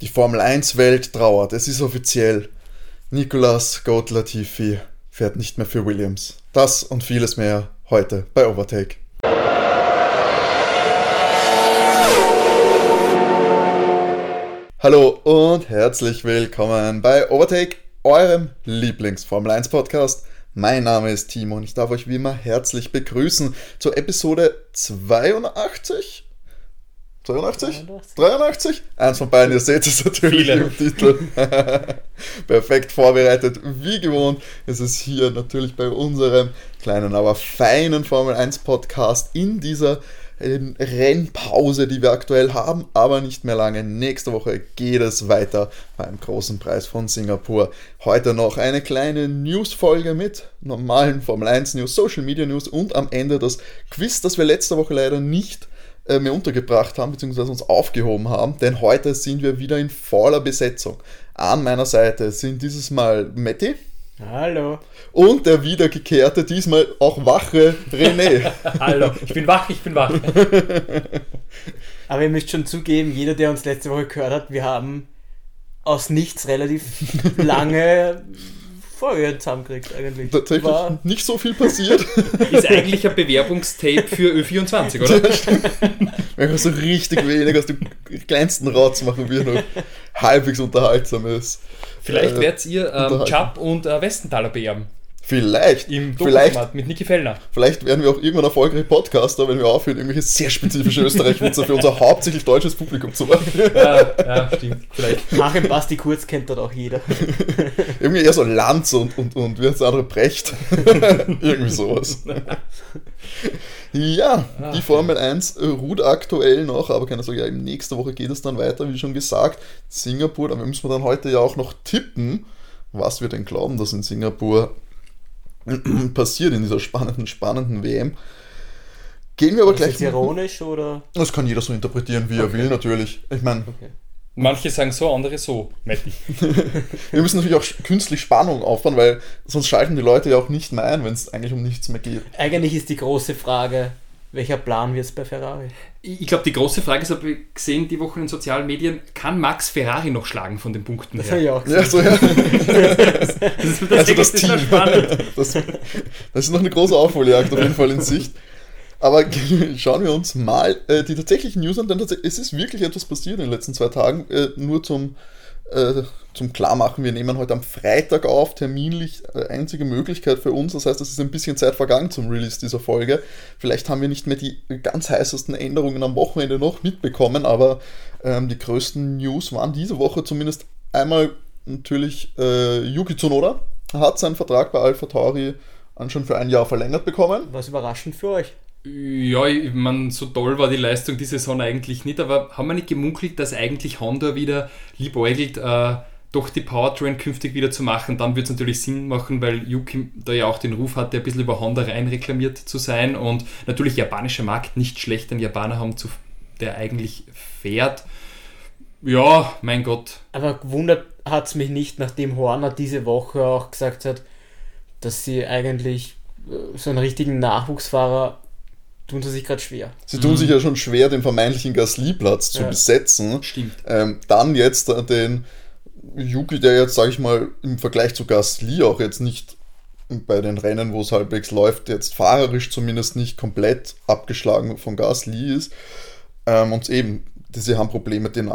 Die Formel 1-Welt trauert. Es ist offiziell. Nicolas Goat Latifi fährt nicht mehr für Williams. Das und vieles mehr heute bei Overtake. Hallo und herzlich willkommen bei Overtake, eurem Lieblings-Formel 1 Podcast. Mein Name ist Timo und ich darf euch wie immer herzlich begrüßen zur Episode 82 83? 83? Eins von beiden, ihr seht es natürlich Viele. im Titel. Perfekt vorbereitet, wie gewohnt. Es ist hier natürlich bei unserem kleinen, aber feinen Formel 1 Podcast in dieser Rennpause, die wir aktuell haben, aber nicht mehr lange. Nächste Woche geht es weiter beim großen Preis von Singapur. Heute noch eine kleine News-Folge mit normalen Formel 1 News, Social Media News und am Ende das Quiz, das wir letzte Woche leider nicht äh, mir untergebracht haben, beziehungsweise uns aufgehoben haben, denn heute sind wir wieder in voller Besetzung. An meiner Seite sind dieses Mal Matti. Hallo. Und der wiedergekehrte, diesmal auch wache René. Hallo, ich bin wach, ich bin wach. Aber ihr müsst schon zugeben, jeder, der uns letzte Woche gehört hat, wir haben aus nichts relativ lange Folge zusammengekriegt eigentlich. Tatsächlich War nicht so viel passiert. Ist eigentlich ein Bewerbungstape für Ö24, oder? Wenn man so richtig wenig aus dem kleinsten Rotz machen, wie er noch halbwegs unterhaltsam ist. Vielleicht äh, werdet ihr ähm, Chap und äh, Westenthaler beerben. Vielleicht. Im vielleicht, mit Niki Fellner. Vielleicht werden wir auch irgendwann erfolgreiche Podcaster, wenn wir aufhören, irgendwelche sehr spezifische Österreich-Witze für unser hauptsächlich deutsches Publikum zu machen. Ja, ja stimmt. Vielleicht. Machen Basti Kurz kennt dort auch jeder. Irgendwie eher so Lanz und, und, und wie heißt der andere Brecht. Irgendwie sowas. Ja, ah, die Formel 1 ruht aktuell noch, aber keine Sorge, ja, nächste Woche geht es dann weiter, wie schon gesagt. Singapur, da müssen wir dann heute ja auch noch tippen, was wir denn glauben, dass in Singapur passiert in dieser spannenden, spannenden WM. Gehen wir aber ist gleich. Ist das ironisch oder? Das kann jeder so interpretieren, wie okay. er will, natürlich. Ich meine. Okay. Manche sagen so, andere so. Matti. wir müssen natürlich auch künstlich Spannung aufbauen, weil sonst schalten die Leute ja auch nicht mehr ein, wenn es eigentlich um nichts mehr geht. Eigentlich ist die große Frage, welcher Plan wird es bei Ferrari? Ich glaube, die große Frage ist, habe ich gesehen die Woche in den sozialen Medien, kann Max Ferrari noch schlagen von den Punkten das her? Ich auch ja, so, ja. das, das, das, also das Team. Das, das ist noch eine große Aufholjagd auf jeden Fall in Sicht. Aber schauen wir uns mal äh, die tatsächlichen News an, denn es ist wirklich etwas passiert in den letzten zwei Tagen. Äh, nur zum äh, zum Klarmachen, wir nehmen heute am Freitag auf, terminlich äh, einzige Möglichkeit für uns. Das heißt, es ist ein bisschen Zeit vergangen zum Release dieser Folge. Vielleicht haben wir nicht mehr die ganz heißesten Änderungen am Wochenende noch mitbekommen, aber ähm, die größten News waren diese Woche zumindest einmal natürlich äh, Yuki Tsunoda hat seinen Vertrag bei Alpha Tauri schon für ein Jahr verlängert bekommen. Was überraschend für euch. Ja, ich meine, so toll war die Leistung diese Saison eigentlich nicht, aber haben wir nicht gemunkelt, dass eigentlich Honda wieder liebäugelt, äh, doch die Powertrain künftig wieder zu machen? Dann wird es natürlich Sinn machen, weil Yuki da ja auch den Ruf hatte, ein bisschen über Honda rein reklamiert zu sein und natürlich japanischer Markt nicht schlecht, einen Japaner haben, zu, der eigentlich fährt. Ja, mein Gott. Aber gewundert hat es mich nicht, nachdem Horner diese Woche auch gesagt hat, dass sie eigentlich äh, so einen richtigen Nachwuchsfahrer tun sie sich gerade schwer. Sie tun mhm. sich ja schon schwer, den vermeintlichen Gasly-Platz zu ja. besetzen. Stimmt. Ähm, dann jetzt den Yuki, der jetzt, sage ich mal, im Vergleich zu Gasly auch jetzt nicht bei den Rennen, wo es halbwegs läuft, jetzt fahrerisch zumindest nicht komplett abgeschlagen von Gasly ist. Ähm, und eben, sie haben Probleme, den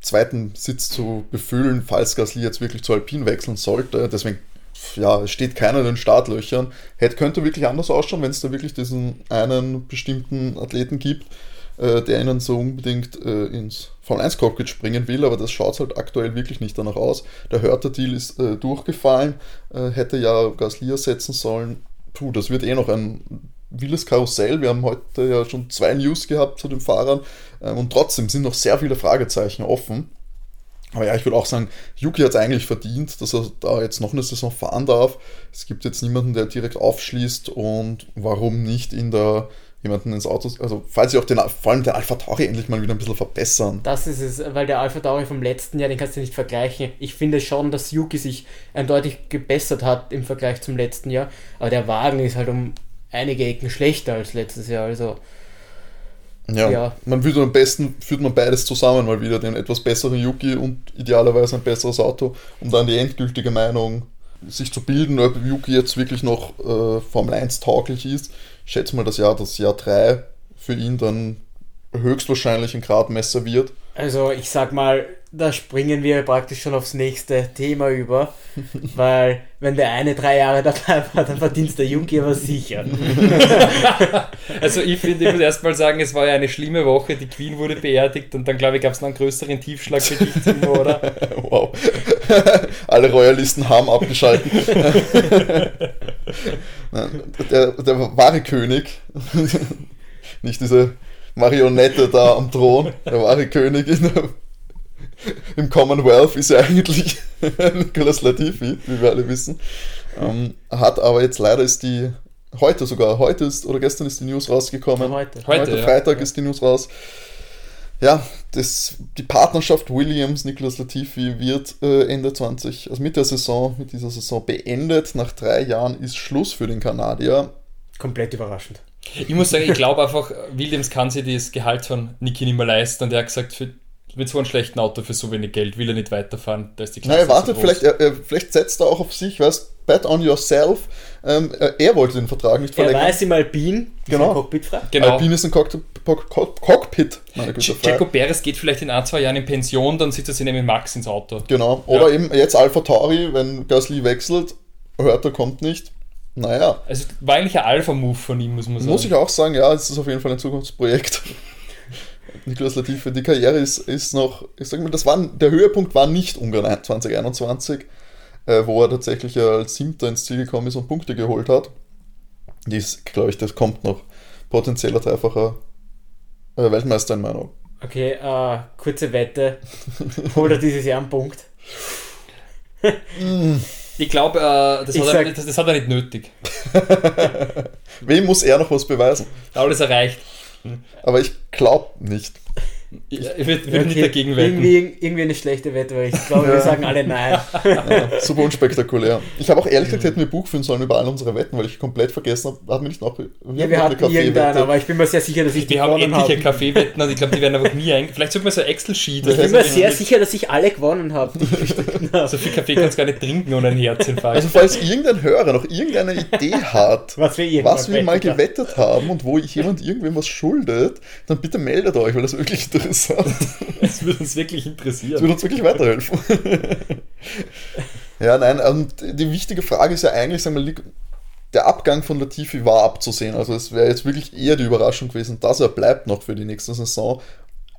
zweiten Sitz zu befüllen, falls Gasly jetzt wirklich zu Alpin wechseln sollte. Deswegen ja, steht keiner in den Startlöchern. Hätte, könnte wirklich anders ausschauen, wenn es da wirklich diesen einen bestimmten Athleten gibt, äh, der ihnen so unbedingt äh, ins Formel 1 Cockpit springen will, aber das schaut halt aktuell wirklich nicht danach aus. Der Hörter-Deal ist äh, durchgefallen, äh, hätte ja Gasly ersetzen sollen. Puh, das wird eh noch ein wildes Karussell. Wir haben heute ja schon zwei News gehabt zu den Fahrern ähm, und trotzdem sind noch sehr viele Fragezeichen offen. Aber ja, ich würde auch sagen, Yuki hat es eigentlich verdient, dass er da jetzt noch eine Saison fahren darf. Es gibt jetzt niemanden, der direkt aufschließt und warum nicht in der jemanden ins Auto, also falls sie auch den, vor allem den Alpha Tauri endlich mal wieder ein bisschen verbessern. Das ist es, weil der Alpha Tauri vom letzten Jahr, den kannst du nicht vergleichen. Ich finde schon, dass Yuki sich eindeutig gebessert hat im Vergleich zum letzten Jahr, aber der Wagen ist halt um einige Ecken schlechter als letztes Jahr, also Ja, Ja. man würde am besten führt man beides zusammen mal wieder, den etwas besseren Yuki und idealerweise ein besseres Auto, um dann die endgültige Meinung sich zu bilden, ob Yuki jetzt wirklich noch äh, Formel 1 tauglich ist. Schätze mal, das Jahr, das Jahr 3 für ihn dann höchstwahrscheinlich ein Gradmesser wird. Also ich sag mal, da springen wir praktisch schon aufs nächste Thema über, weil wenn der eine drei Jahre dabei war, dann verdient der aber sicher. Also ich finde, ich muss erst mal sagen, es war ja eine schlimme Woche, die Queen wurde beerdigt und dann glaube ich gab es noch einen größeren Tiefschlag für dich, Timo, oder? Wow. Alle Royalisten haben abgeschaltet. Der, der wahre König, nicht diese Marionette da am Thron, der wahre König in der, im Commonwealth ist ja eigentlich Nicolas Latifi, wie wir alle wissen. Ähm, hat aber jetzt leider ist die, heute sogar, heute ist oder gestern ist die News rausgekommen. Heute. Heute, Heute, ja. Freitag ist die News raus. Ja, das, die Partnerschaft Williams, Nicolas Latifi wird äh, Ende 20, also mit der Saison, mit dieser Saison beendet. Nach drei Jahren ist Schluss für den Kanadier. Komplett überraschend. Ich muss sagen, ich glaube einfach, Williams kann sich das Gehalt von Niki nicht mehr leisten und er hat gesagt, für, mit so einem schlechten Auto für so wenig Geld will er nicht weiterfahren. Da ist die Nein, er so wartet, groß. vielleicht, er, er, vielleicht setzt er auch auf sich, weißt bet on yourself. Ähm, er, er wollte den Vertrag nicht Er verlängern. weiß im Alpin, Genau. cockpitfrei. Genau. Alpine ist ein Cockpit, Cock- Cockpit meine Güte, frei. Jaco Perez geht vielleicht in ein, zwei Jahren in Pension, dann sitzt er sich nämlich mit Max ins Auto. Genau. Oder Ja. eben jetzt Alpha Tauri, wenn Gasly wechselt, hört er kommt nicht. Naja, Also war eigentlich ein Alpha-Move von ihm, muss man sagen. Muss ich auch sagen, ja, es ist auf jeden Fall ein Zukunftsprojekt. Nicolas Latifi, die Karriere ist, ist noch, ich sag mal, das war, der Höhepunkt war nicht Ungarn 2021, äh, wo er tatsächlich als Siebter ins Ziel gekommen ist und Punkte geholt hat. Dies, glaube ich, das kommt noch. Potenzieller dreifacher äh, Weltmeister in meiner Augen. Okay, äh, kurze Wette. Holt er dieses Jahr einen Punkt? Ich glaube, äh, das, er- das, das hat er nicht nötig. Wem muss er noch was beweisen? Alles erreicht. Aber ich glaube nicht. Ich, ich würde würd nicht Okay, dagegen wetten. Irgendwie, irgendwie eine schlechte Wette, weil ich glaube, Ja. wir sagen alle nein. Ja, super unspektakulär. Ich habe auch ehrlich gesagt, hätten wir Buch führen sollen über all unsere Wetten, weil ich komplett vergessen habe, hatten wir nicht noch. Ja, wir hatten irgendeinen, aber ich bin mir sehr sicher, dass ich die Wir haben gewonnen etliche habe. Kaffeewetten und ich glaube, die werden einfach nie ein. Vielleicht sollte man so ein Excel-Sheet. Ich bin also mir sehr sicher, dass ich alle gewonnen habe. habe. So viel Kaffee kannst du gar nicht trinken ohne einen Herzinfarkt. Also falls irgendein Hörer noch irgendeine Idee hat, Was wir irgendwann was wir mal gewettet haben. und wo jemand irgendwem was schuldet, dann bitte meldet euch, weil das ist wirklich interessant. Das würde uns wirklich interessieren. würde uns wirklich weiterhelfen. ja, nein, und die wichtige Frage ist ja eigentlich, sagen wir, der Abgang von Latifi war abzusehen. Also es wäre jetzt wirklich eher die Überraschung gewesen, dass er bleibt noch für die nächste Saison.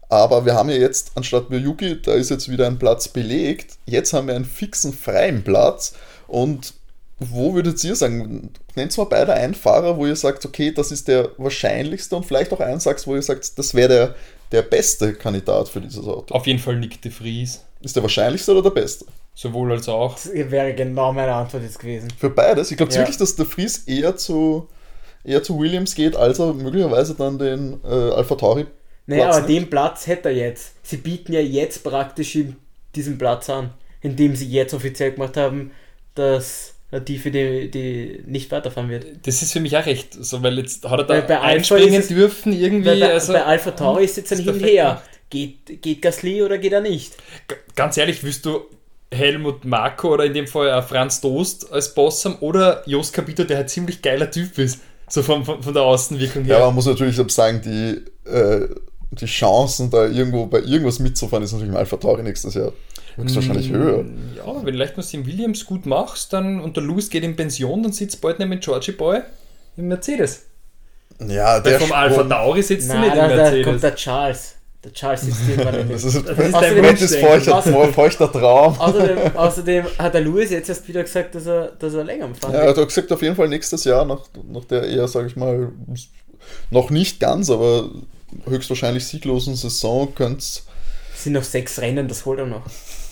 Aber wir haben ja jetzt, anstatt Yuki, da ist jetzt wieder ein Platz belegt. Jetzt haben wir einen fixen freien Platz. Und wo würdet ihr sagen, nennt mal beide einen Fahrer, wo ihr sagt, okay, das ist der wahrscheinlichste und vielleicht auch einen sagt, wo ihr sagt, das wäre der, der beste Kandidat für dieses Auto. Auf jeden Fall Nick de Vries. Ist der wahrscheinlichste oder der beste? Sowohl als auch. Das wäre genau meine Antwort jetzt gewesen. Für beides. Ich glaube Ja. wirklich, dass der Fries eher zu, eher zu Williams geht, als er möglicherweise dann den äh, Alpha Tauri Naja, Platz aber nimmt. den Platz hätte er jetzt. Sie bieten ja jetzt praktisch ihm diesen Platz an, indem sie jetzt offiziell gemacht haben, dass Latifi die, die nicht weiterfahren wird. Das ist für mich auch recht so, weil jetzt hat er da Weil bei Alpha einspringen ist es- dürfen irgendwie. Bei, also, bei Alpha Tauri ist jetzt ein Hin und Her. Geht, geht Gasly oder geht er nicht? G- Ganz ehrlich, willst du Helmut Marko oder in dem Fall äh, Franz Dost als Boss haben oder Jos Capito, der ein ziemlich geiler Typ ist. So von, von, von der Außenwirkung Ja, her. man muss natürlich sagen, die, äh, die Chancen, da irgendwo bei irgendwas mitzufahren, ist natürlich im Alpha Tauri nächstes Jahr höchstwahrscheinlich höher. Mm, Ja, wenn du leicht was im Williams gut machst, dann und der Lewis geht in Pension, dann sitzt bald neben Georgie Boy im Mercedes. Ja, Weil der vom Alpha Tauri sitzt Nein, nicht im da, da Mercedes. kommt der Charles. Der Charles sitzt irgendwann in Das ist, das ist Wunschdenken. feuchter, Was? feuchter Traum. Außerdem, außerdem hat der Lewis jetzt erst wieder gesagt, dass er, dass er länger am Fahren Ja, er hat gesagt, auf jeden Fall nächstes Jahr, nach, nach der eher, sage ich mal, noch nicht ganz, aber höchstwahrscheinlich sieglosen Saison könnte es Es sind noch sechs Rennen, das holt er noch.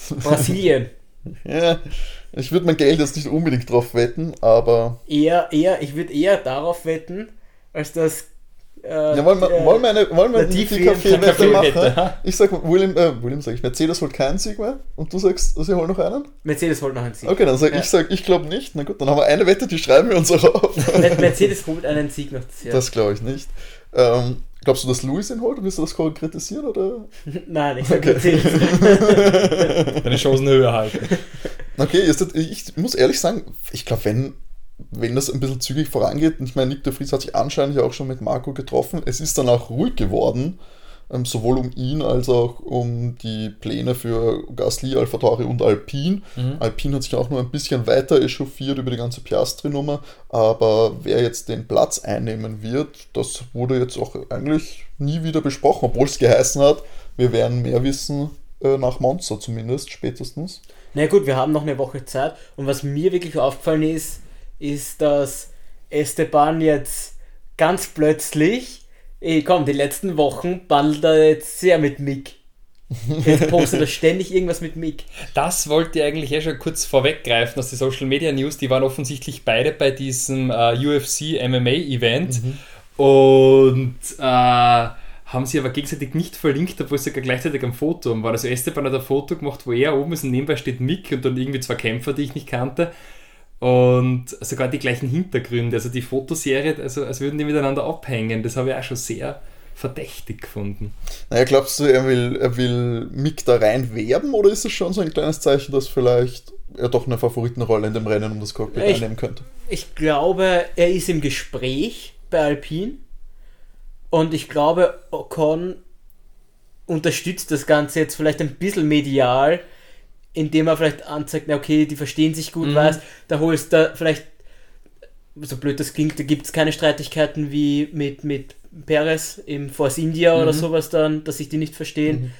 Brasilien. Ja, ich würde mein Geld jetzt nicht unbedingt drauf wetten, aber. Eher, eher, ich würde eher darauf wetten, als dass. Äh, Ja, wollen wir, äh, wollen wir eine, wollen wir eine Latifi die Kaffeewette machen? Ich sag William, äh, William sag ich, Mercedes holt keinen Sieg mehr und du sagst, sie holen noch einen? Mercedes holt noch einen Sieg. Okay, dann sag Ja. ich, sag, ich glaube nicht. Na gut, dann haben wir eine Wette, die schreiben wir uns auch auf. Mer- Mercedes holt einen Sieg noch das Jahr. Das glaube ich nicht. Ähm, Glaubst du, dass Louis ihn holt? Willst du das konkretisieren? Oder? Nein, ich okay. Deine Chancen höher halten. Okay, ist das, ich muss ehrlich sagen, ich glaube, wenn, wenn das ein bisschen zügig vorangeht, und ich meine, Nick de Vries hat sich anscheinend ja auch schon mit Marco getroffen, es ist dann auch ruhig geworden, ähm, sowohl um ihn als auch um die Pläne für Gasly, Alpha Tauri und Alpine. Mhm. Alpine hat sich auch nur ein bisschen weiter echauffiert über die ganze Piastri-Nummer, aber wer jetzt den Platz einnehmen wird, das wurde jetzt auch eigentlich nie wieder besprochen, obwohl es geheißen hat, wir werden mehr wissen äh, nach Monster zumindest, spätestens. Na gut, wir haben noch eine Woche Zeit und was mir wirklich aufgefallen ist, ist, dass Esteban jetzt ganz plötzlich, eh, komm, die letzten Wochen bandelt er jetzt sehr mit Mick. Jetzt postet er ständig irgendwas mit Mick. Das wollte ich eigentlich eh schon kurz vorweggreifen aus den Social Media News. Die waren offensichtlich beide bei diesem äh, UFC MMA Event und äh, haben sie aber gegenseitig nicht verlinkt, obwohl sie sogar gleichzeitig am Foto waren. Also Esteban hat ein Foto gemacht, wo er oben ist und nebenbei steht Mick und dann irgendwie zwei Kämpfer, die ich nicht kannte. Und sogar die gleichen Hintergründe. Also die Fotoserie, also als würden die miteinander abhängen. Das habe ich auch schon sehr verdächtig gefunden. Naja, glaubst du, er will, er will Mick da rein werben oder ist es schon so ein kleines Zeichen, dass vielleicht er doch eine Favoritenrolle in dem Rennen um das Cockpit Ich- einnehmen könnte? Ich glaube, er ist im Gespräch bei Alpine und ich glaube, Ocon unterstützt das Ganze jetzt vielleicht ein bisschen medial, indem er vielleicht anzeigt, na okay, die verstehen sich gut, Mhm. weißt, da holst du vielleicht, so blöd das klingt, da gibt es keine Streitigkeiten wie mit, mit Perez im Force India oder Mhm. sowas dann, dass sich die nicht verstehen.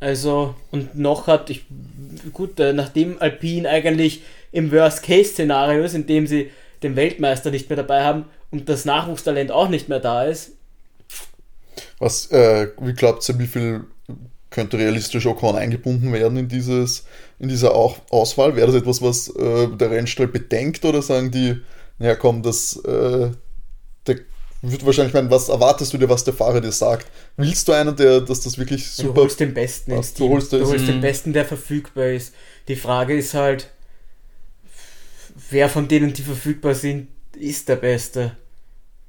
Also, und noch hat, ich, gut, äh, nachdem Alpine eigentlich im Worst-Case-Szenario ist, in dem sie den Weltmeister nicht mehr dabei haben und das Nachwuchstalent auch nicht mehr da ist, Was, äh, wie glaubt ihr, wie viel könnte realistisch Ocon eingebunden werden in, dieses, in dieser Au- Auswahl? Wäre das etwas, was äh, der Rennstall bedenkt oder sagen die, naja komm, das äh, der wird wahrscheinlich meinen, was erwartest du dir, was der Fahrer dir sagt? Willst du einen, der, dass das wirklich du super holst den Besten ins du Team. holst Du holst den Mhm. Besten, der verfügbar ist. Die Frage ist halt, wer von denen, die verfügbar sind, ist der Beste.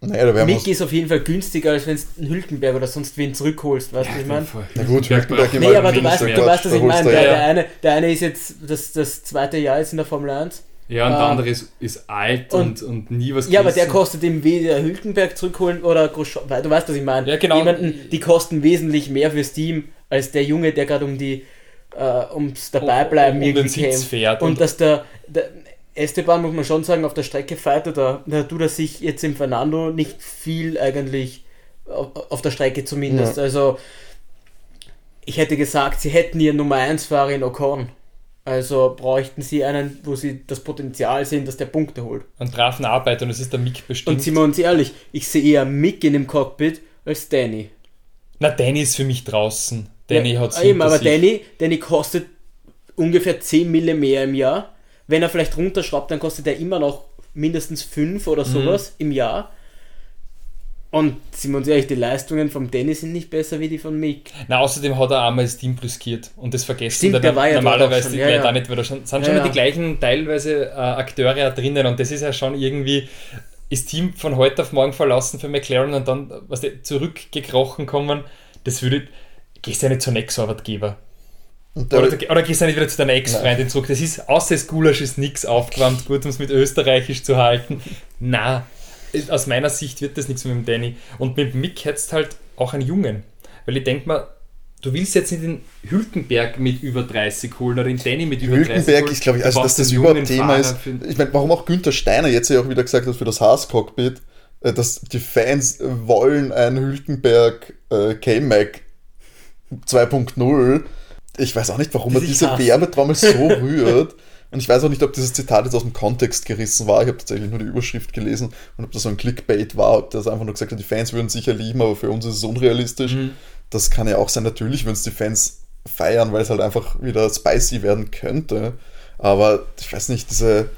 Naja, da Mick ist auf jeden Fall günstiger, als wenn du einen Hülkenberg oder sonst wen zurückholst, weißt du, was ich meine? Na gut, Hülkenberg Nee, aber du weißt, ist ja du weißt, was ich meine. Der, ja- der, eine, der eine ist jetzt das, das zweite Jahr jetzt in der Formel 1. Ja, und der Ah. andere ist, ist alt Und- und, und nie was Ja, aber der kostet eben weder Hülkenberg zurückholen oder Grosjean, weil du weißt, was ich meine. Ja, genau. Jemanden, die kosten wesentlich mehr fürs Team als der Junge, der gerade um die äh, ums Dabeibleiben Um- um den irgendwie fährt Und, und- dass der, der Esteban, muss man schon sagen, auf der Strecke fightet er, da tut er sich jetzt im Fernando nicht viel eigentlich auf, der Strecke zumindest. Ja. Also ich hätte gesagt, sie hätten ihren Nummer 1 Fahrer in Ocon. Also bräuchten sie einen, wo sie das Potenzial sehen, dass der Punkte holt. Einen braven Arbeiter und es ist der Mick bestimmt. Und sind wir uns ehrlich, ich sehe eher Mick in dem Cockpit als Danny. Na, Danny ist für mich draußen. Danny ja, hat es eben, aber Danny, Danny kostet ungefähr 10 Mille mehr im Jahr. Wenn er vielleicht runterschraubt, dann kostet er immer noch mindestens 5 oder Mhm. sowas im Jahr. Und sind wir uns ehrlich, die Leistungen vom Danny sind nicht besser wie die von Mick. Na, außerdem hat er einmal das Team brüskiert und das vergessen Stimmt, der war ja normalerweise schon, ja, ja. auch nicht, weil da schon, sind Ja, schon ja. die gleichen teilweise äh, Akteure drinnen und das ist ja schon irgendwie das Team von heute auf morgen verlassen für McLaren und dann was die, zurückgekrochen kommen, das würde gehst du ja nicht zu Ex-Arbeitgeber. Oder, oder gehst du nicht wieder zu deiner Ex-Freundin zurück. Das ist, außer das Gulasch ist nichts aufgewärmt, gut, um es mit Österreichisch zu halten. Na, aus meiner Sicht wird das nichts mit dem Danny. Und mit Mick hättest halt auch einen Jungen. Weil ich denke mal, du willst jetzt nicht den Hülkenberg mit über 30 holen oder den Danny mit über 30 Hülkenberg holen. ist, glaube ich, Du also dass das überhaupt Thema Fahrer ist. Ich meine, warum auch Günther Steiner jetzt ja auch wieder gesagt hat für das Haas-Cockpit, äh, dass die Fans wollen ein Hülkenberg äh, K-Mac 2.0. Ich weiß auch nicht, warum er diese. Werbetrommel so rührt. Und ich weiß auch nicht, ob dieses Zitat jetzt aus dem Kontext gerissen war. Ich habe tatsächlich nur die Überschrift gelesen und ob das so ein Clickbait war, ob das einfach nur gesagt hat, die Fans würden sicher lieben, aber für uns ist es unrealistisch. Mhm. Das kann ja auch sein, natürlich würden es die Fans feiern, weil es halt einfach wieder spicy werden könnte. Aber ich weiß nicht, diese.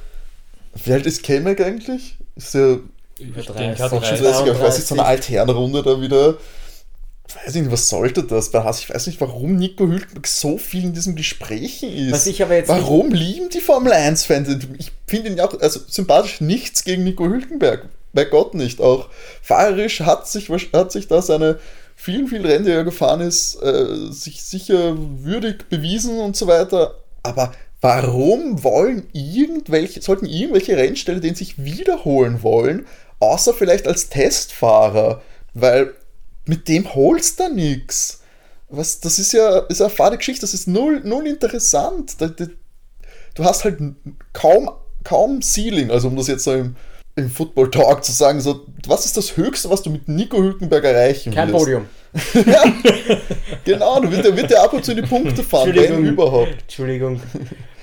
Wie alt ist K-Mac eigentlich? Ist der Über denke, 30. hat auch schon 30. 30, ich weiß nicht, so eine 33. Altherrenrunde da wieder. Ich weiß nicht, was sollte das? Ich weiß nicht, warum Nico Hülkenberg so viel in diesen Gesprächen ist. Warum lieben die Formel 1-Fans? Ich finde ihn ja auch, also sympathisch nichts gegen Nico Hülkenberg. bei Gott nicht. Auch fahrerisch hat sich, hat sich da seine vielen, vielen Rennen, die er gefahren ist, äh, sich sicher würdig bewiesen und so weiter. Aber warum wollen irgendwelche, sollten irgendwelche Rennställe den sich wiederholen wollen, außer vielleicht als Testfahrer? Weil mit dem holst du nichts. Was, das ist ja, ist eine fade Geschichte, das ist null, null interessant. Du hast halt kaum, kaum Ceiling, also um das jetzt so im, im Football Talk zu sagen, so, was ist das Höchste, was du mit Nico Hülkenberg erreichen Kein willst? Podium. ja, genau, du wird, wird der ab und zu in die Punkte fahren, wenn überhaupt. Entschuldigung.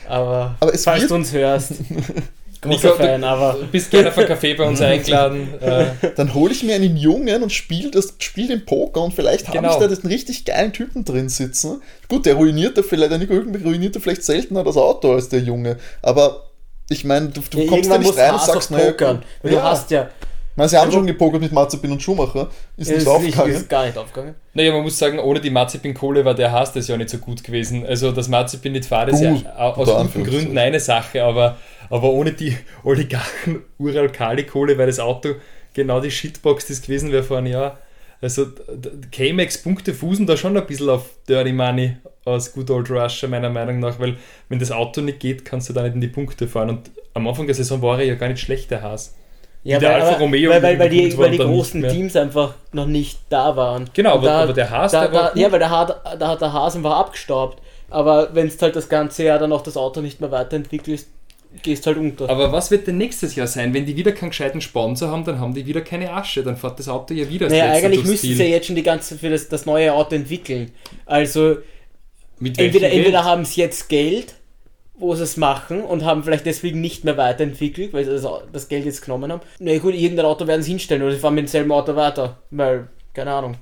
Aber, Aber es falls wird- du uns hörst, großer Nico, Fan, aber Du bist gerne auf einen Kaffee bei uns eingeladen. Äh, Dann hole ich mir einen Jungen und spiele das spiel den Poker und vielleicht habe Genau. ich da den richtig geilen Typen drin sitzen. Gut, der ruiniert da vielleicht, der Nico Hülkenberg ruiniert da vielleicht seltener das Auto als der Junge. Aber ich meine, du, du ja, kommst da nicht rein und sagst, naja, pokern. Weil ja. du hast ja, meine, sie haben Also- schon gepokert mit Mazepin und Schumacher. Ist ist, nicht aufgegangen. ist gar nicht aufgegangen. naja, man muss sagen, ohne die Mazepin-Kohle war der Haas das ja nicht so gut gewesen. Also, dass Mazepin nicht fahrt, ist ja au- aus guten. Gründen eine Sache, aber, aber ohne die Oligarchen Ural-Kali-Kohle wäre das Auto genau die Shitbox, es gewesen wäre vor einem Jahr. Also, K-Max-Punkte fußen da schon ein bisschen auf Dirty Money aus Good Old Russia, meiner Meinung nach, weil wenn das Auto nicht geht, kannst du da nicht in die Punkte fahren. Und am Anfang der Saison war er ja gar nicht schlecht, der Haas. Ja, der weil, Alfa Romeo weil, weil, weil, die, war weil die großen mehr. Teams einfach noch nicht da waren. Genau, aber- aber der Haas, da, der war da, gut. Ja, weil der, Ha- da hat der Haas einfach abgestaubt. Aber wenn es halt das ganze Jahr dann auch das Auto nicht mehr weiterentwickelst, gehst halt unter. Aber was wird denn nächstes Jahr sein? Wenn die wieder keinen gescheiten Sponsor haben, dann haben die wieder keine Asche. Dann fährt das Auto ja wieder naja, eigentlich müssten sie ja jetzt schon die ganze für das, das neue Auto entwickeln. Also entweder, entweder haben sie jetzt Geld, wo sie es machen und haben vielleicht deswegen nicht mehr weiterentwickelt, weil sie das, das Geld jetzt genommen haben. Na gut, irgendein Auto werden sie hinstellen oder sie fahren mit demselben Auto weiter. Weil, keine Ahnung.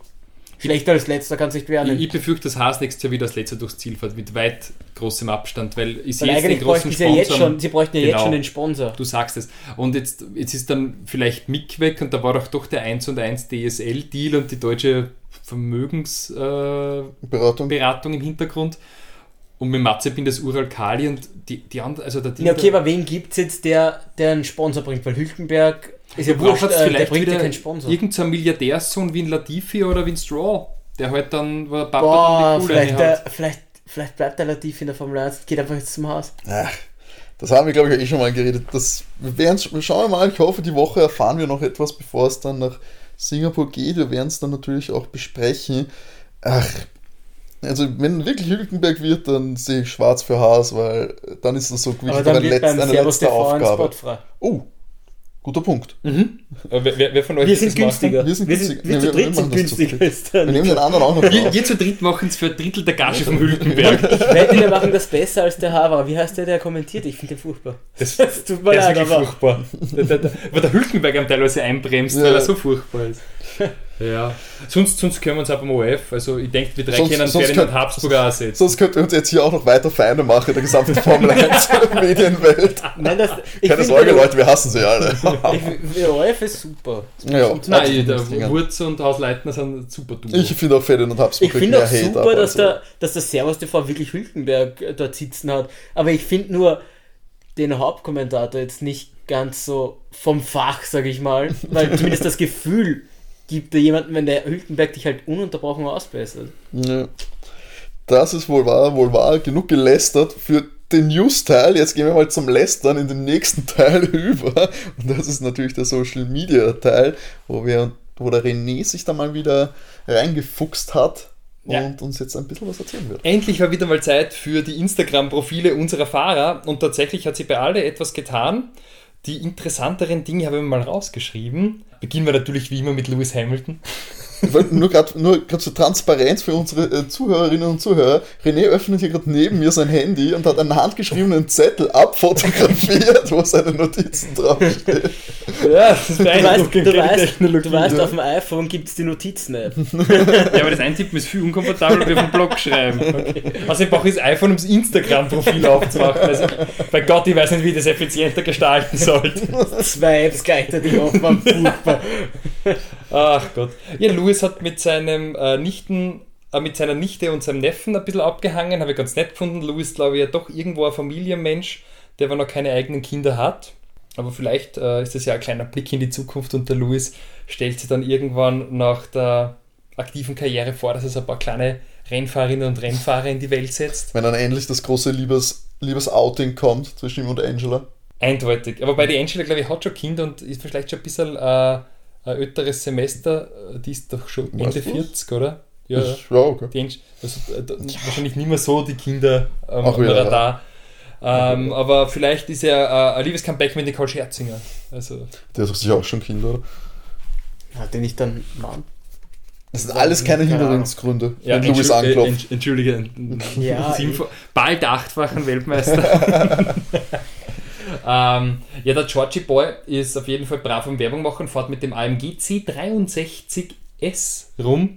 Schlechter als letzter kann es nicht werden. Ich, ich befürchte, dass Haas nächstes Jahr wieder als letzter durchs Ziel fährt, mit weit großem Abstand, weil ich sehe Weil jetzt den eigentlich großen bräuchten sie ja jetzt Sponsor. schon, sie bräuchten ja jetzt Genau. schon den Sponsor. Du sagst es. Und jetzt, jetzt ist dann vielleicht Mick weg und da war doch doch der 1 und 1 DSL-Deal und die deutsche Vermögensberatung äh. Beratung im Hintergrund. Und mit Mazepin das Ural Kali und die, die andere, also der Ja, okay, aber wen gibt es jetzt, der, der einen Sponsor bringt? Weil Hülkenberg ist ja wurscht, äh, der vielleicht bringt ja keinen Sponsor. irgendein so ein Milliardärssohn wie ein Latifi oder wie ein Stroll, der halt dann, wo der Papa Boah, dann die vielleicht, der, vielleicht, vielleicht bleibt der Latif in der Formel 1, geht einfach jetzt zum Haus. Ach, das haben wir, glaube ich, eh schon mal geredet. Das, wir schauen wir mal, ich hoffe, die Woche erfahren wir noch etwas, bevor es dann nach Singapur geht. Wir werden es dann natürlich auch besprechen. Ach, also wenn wirklich Hülkenberg wird, dann sehe ich schwarz für Haas, weil dann ist das so wirklich Aber noch dann ein wird letzt, beim eine Servus letzte TV ein Spot Aufgabe. frei. Oh, guter Punkt. Mhm. Äh, Wer, wer, wer von euch Wir sind machen? günstiger. Wir sind wir, günstig. sind, wir Nee, zu wir- dritt wir sind machen das zu günstiger Wir nehmen den anderen auch noch Wir, wir zu dritt machen es für ein Drittel der Gage vom Hülkenberg. Ich wette, wir machen das besser als der Haver. Wie heißt der, der kommentiert? Ich finde den furchtbar. Das, Das tut mir leid, aber furchtbar. Der, der, der, weil der Hülkenberg am teilweise einbremst, Ja. weil er so furchtbar ist. Ja. Sonst, sonst können wir uns auch beim OF, also ich denke, wir drei Sonst- können sonst Ferdinand könnt- Habsburg auch ersetzen. Sonst könnten wir uns jetzt hier auch noch weiter Feinde machen, der gesamten Formel 1 Medienwelt. Nein, das, ich Keine Sorge, Leute, wir hassen sie alle. Ich, der OF ist super. ja, Nein, der. Wurz und Hausleitner sind super dumm. Ich finde auch Ferdinand Habsburg Ich finde auch super, ab, dass, also. der, dass der Servus TV wirklich Hülkenberg äh, dort sitzen hat. Aber ich finde nur den Hauptkommentator jetzt nicht ganz so vom Fach, sag ich mal. Weil zumindest das Gefühl gibt er jemanden, wenn der Hülkenberg dich halt ununterbrochen ausbessert. Ja. Das ist wohl wahr, wohl wahr. Genug gelästert für den News-Teil. Jetzt gehen wir mal zum Lästern in den nächsten Teil über. Und das ist natürlich der Social-Media-Teil, wo, wir, wo der René sich da mal wieder reingefuchst hat Ja. und uns jetzt ein bisschen was erzählen wird. Endlich war wieder mal Zeit für die Instagram-Profile unserer Fahrer und tatsächlich hat sie bei alle etwas getan. Die interessanteren Dinge habe ich mal rausgeschrieben. Beginnen wir natürlich wie immer mit Lewis Hamilton. Ich wollte nur gerade nur grad zur Transparenz für unsere äh, Zuhörerinnen und Zuhörer. René öffnet hier gerade neben mir sein Handy und hat einen handgeschriebenen Zettel abfotografiert, wo seine Notizen draufstehen. Ja, das ist Du weißt, du weißt, Technologie. du weißt auf dem iPhone gibt es die Notizen-App. Ja, aber das Eintippen ist viel unkomfortabler wie auf dem Blog schreiben. Also ich brauche das iPhone, um das Instagram-Profil aufzumachen. Also, bei Gott, ich weiß nicht, wie ich das effizienter gestalten sollte. Zwei Apps gleichzeitig aufmachen, furchtbar. Ach Gott. Ja, Louis hat mit seinem äh, Nichten, äh, mit seiner Nichte und seinem Neffen ein bisschen abgehangen, habe ich ganz nett gefunden. Louis, glaube ich, ja doch irgendwo ein Familienmensch, der aber noch keine eigenen Kinder hat. aber vielleicht äh, ist das ja ein kleiner Blick in die Zukunft und der Lewis stellt sich dann irgendwann nach der aktiven Karriere vor, dass er ein paar kleine Rennfahrerinnen und Rennfahrer in die Welt setzt. Wenn dann endlich das große Liebes, Liebesouting kommt zwischen ihm und Angela. Eindeutig. Aber bei die Angela, glaube ich, hat schon Kinder und ist vielleicht schon ein bisschen äh, ein älteres Semester. Die ist doch schon Ende Weißt du's? 40, oder? Ja, Ich, ja, okay. die also, äh, da- wahrscheinlich nicht mehr so die Kinder ähm, Ach am ja, ja. Radar. Ähm, aber vielleicht ist er äh, ein liebes Comeback mit Nicole Scherzinger. Also, Der hat sicher auch schon Kinder, oder? Hat der nicht dann Mann? Das sind alles keine. Hinderungsgründe, ja, wenn Louis äh, anklopft. entsch- Entschuldige, Ja, bald achtfachen Weltmeister. ähm, ja, der Georgie Boy ist auf jeden Fall brav am Werbung machen, fährt mit dem AMG C63S rum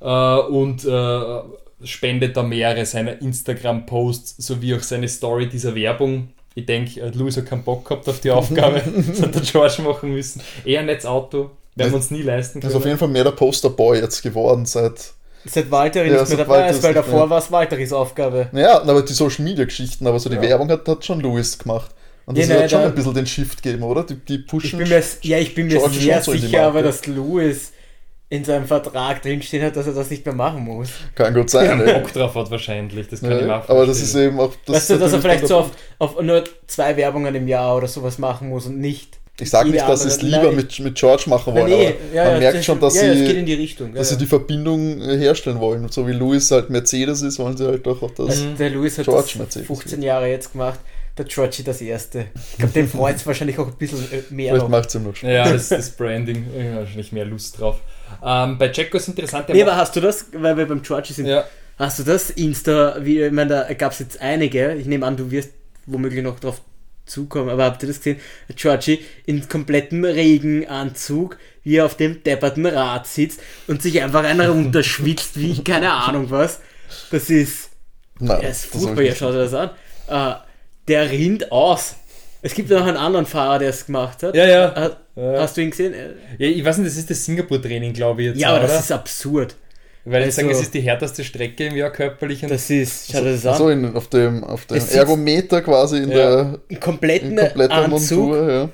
äh, und äh, spendet da mehrere seiner Instagram-Posts sowie auch seine Story dieser Werbung. Ich denke, äh, Louis hat keinen Bock gehabt auf die Aufgabe, das hat der George machen müssen. Eher ein nettes Auto, werden wir uns nie leisten Er ist auf können. jeden Fall mehr der Posterboy jetzt geworden seit. Seit Walter Ja, nicht mehr dabei ist, weil davor war es Walteris Aufgabe. Naja, aber die Social Media Geschichten, aber so die Ja. Werbung hat, hat schon Louis gemacht. Und das Ja, nein, wird schon ein bisschen den Shift geben, oder? Die, die Ich pushen. bin mir, ja, ich bin mir George sehr so sicher, aber dass Lewis in seinem Vertrag drinstehen hat, dass er das nicht mehr machen muss. Kann gut sein. ey. Bock drauf hat wahrscheinlich, das kann ich mir Ja, auch aber das ist eben auch. Das weißt du, dass er vielleicht so auf, auf nur zwei Werbungen im Jahr oder sowas machen muss und nicht. Ich sage nicht, dass sie es lieber Nein. mit, mit George machen Nein, wollen, nee, aber ja, man ja, merkt das- schon, dass ja, sie. es geht in die Richtung. Ja, dass sie ja. die Verbindung äh, herstellen wollen. Und so wie Louis halt Mercedes ist, wollen sie halt auch das. Also der Lewis hat George das Mercedes 15 Jahre jetzt gemacht, der Georgie das erste. Ich glaube, dem freut es wahrscheinlich auch ein bisschen äh, mehr Vielleicht noch. macht es ihm noch Spaß. Ja, das, das Branding, ich habe wahrscheinlich mehr Lust drauf. Ähm, bei Jacko ist interessant, Nee, aber hast du das, weil wir beim Georgie sind, ja, hast du das Insta, wie, ich meine, da gab es jetzt einige, ich nehme an, du wirst womöglich noch drauf zukommen, aber habt ihr das gesehen? Georgie in komplettem Regenanzug, wie er auf dem depperten Rad sitzt und sich einfach einer runterschwitzt, wie ich keine Ahnung was. Das ist, Nein, er ist das ich ja, schau dir das an. Äh, der rinnt aus. Es gibt ja noch einen anderen Fahrer, der es gemacht hat. Ja, ja. Hat, Ja. Hast du ihn gesehen? ja, ich weiß nicht, das ist das Singapur-Training, glaube ich jetzt. Ja, aber oder? das ist absurd. Weil ich also- sagen, es ist die härteste Strecke im Jahr körperlich. Und Das ist, schau dir das nicht. an. So in, auf dem, auf dem Ergometer quasi in Ja. der kompletten in kompletter Anzug, Montur. Ja.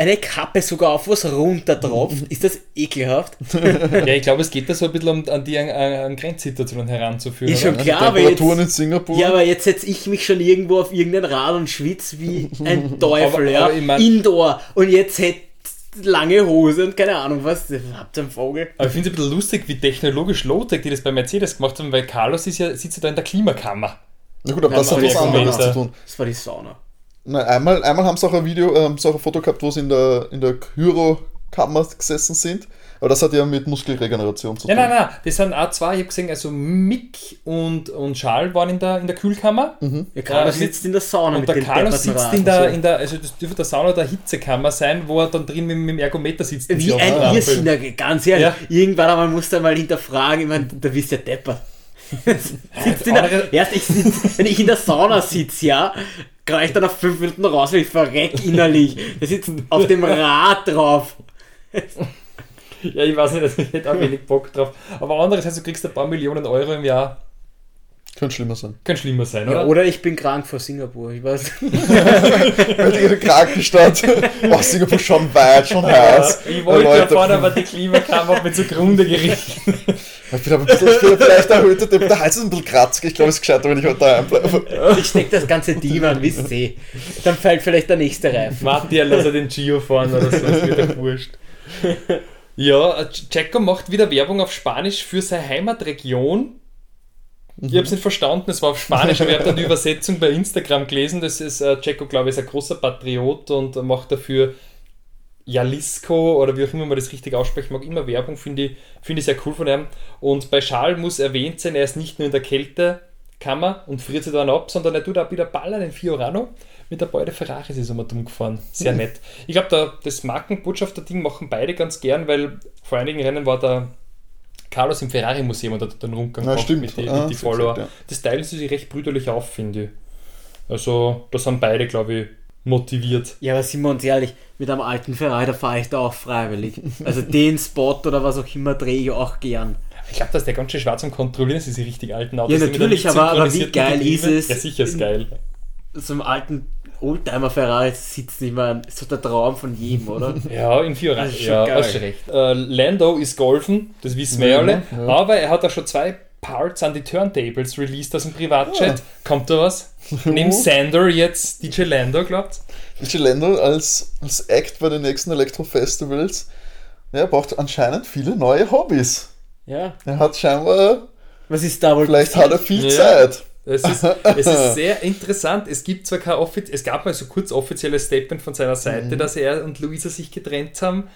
Eine Kappe sogar auf was runtertropft. Ist das ekelhaft? ja, ich glaube, es geht da so ein bisschen um an die an, an Grenzsituationen heranzuführen. Ist oder? schon Die klar, aber jetzt, in Singapur. ja, aber jetzt setze ich mich schon irgendwo auf irgendein Rad und schwitze wie ein Teufel, Aber- ja. aber ich mein- Indoor. Und jetzt hätte lange Hose und keine Ahnung was. Habt ihr einen Vogel? Aber ich finde es ein bisschen lustig, wie technologisch Low-Tech die das bei Mercedes gemacht haben, weil Carlos ist ja, sitzt ja da in der Klimakammer. Na gut, aber Nein, das hat was die anderes zu tun. Das war die Sauna. Nein, einmal, einmal haben sie auch ein Video, ähm, so auch ein Foto gehabt, wo sie in der, in der Kyro-Kammer gesessen sind. Aber das hat ja mit Muskelregeneration zu Ja, tun. nein, nein, das sind auch zwei, ich habe gesehen, also Mick und, und Charles waren in der, in der Kühlkammer. Ja, Carlos Ja, sitzt in der Sauna Und mit der depperten sitzt in der, so. in der, also das dürfte der Sauna der Hitzekammer sein, wo er dann drin mit, mit dem Ergometer sitzt. Wie ein Irrsinner, ganz ehrlich. Ja. Irgendwann einmal musst du mal hinterfragen, ich meine, da bist du ja deppert. Sitzt in der, erst ich sitz, wenn ich in der Sauna sitze, ja, kann ich dann auf fünf Minuten raus, weil ich verreck innerlich. Der sitzt auf dem Rad drauf. Ja, ich weiß nicht, also ich hätte auch wenig Bock drauf. Aber andererseits, du kriegst ein paar Millionen Euro im Jahr. Könnte schlimmer sein. Kann schlimmer sein, Ja, oder? oder ich bin krank vor Singapur, ich weiß. Ihre Krankenstadt. Oh, Singapur schon weit, schon heiß. ich wollte Ja, ja vorne, aber die Klimakammer hat mich zugrunde gerichtet. Ich bin aber ein bisschen, vielleicht erhöht, der, der Hals ist ein bisschen kratzig. Ich glaube, es ist gescheiter, wenn ich heute daheim bleibe. Ich steck das ganze Team an, wisst ihr. Dann fällt vielleicht der nächste Reifen. Matthias, lass er den Gio fahren oder so, das wird ja wurscht. Ja, Jacko macht wieder Werbung auf Spanisch für seine Heimatregion. Ich habe es nicht verstanden, es war auf Spanisch, aber ich habe dann die Übersetzung bei Instagram gelesen. Das ist, äh, Jacko, glaube ich, ist ein großer Patriot und macht dafür Jalisco oder wie auch immer man das richtig aussprechen mag, immer Werbung, finde ich, finde ich sehr cool von ihm. Und bei Charles muss erwähnt sein, er ist nicht nur in der Kältekammer und friert sich dann ab, sondern er tut auch wieder Ballern in Fiorano. Mit der Beide Ferraris ist er mal dumm gefahren. Sehr nett. Ich glaube, da, das Markenbotschafter-Ding machen beide ganz gern, weil vor einigen Rennen war der Carlos im Ferrari-Museum und hat den Rundgang Ja, gemacht mit den Ah, die Follower. gesagt, ja. Das teilen sie sich recht brüderlich auf, finde ich. Also, da sind beide, glaube ich, motiviert. Ja, aber sind wir uns ehrlich, mit einem alten Ferrari, da fahre ich da auch freiwillig. Also den Spot oder was auch immer drehe ich auch gern. Ich glaube, dass der ganz schön schwer zum Kontrollieren ist, diese richtig alten Autos. Ja, natürlich, aber- aber wie geil Getriebe- ist es Ja, sicher ist geil. So einem alten Oldtimer Ferrari sitzt, ich meine, ist so der Traum von jedem, oder? Ja, in schon Ja, geil. hast du recht. Äh, Lando ist golfen, das wissen wir ja alle. Ja. Aber er hat auch schon zwei Parts an die Turntables released aus dem Privatjet. Ja. Kommt da was? Neben Sander jetzt DJ Lando, glaubt Richie Lando als, als Act bei den nächsten Elektro-Festivals, ja, braucht anscheinend viele neue Hobbys. Ja. Er hat scheinbar, Was ist da wohl vielleicht hat er viel Ja. Zeit. Es ist, es ist sehr interessant. Es gibt zwar kein offiz es gab mal so kurz offizielles Statement von seiner Seite, dass er und Luisa sich getrennt haben,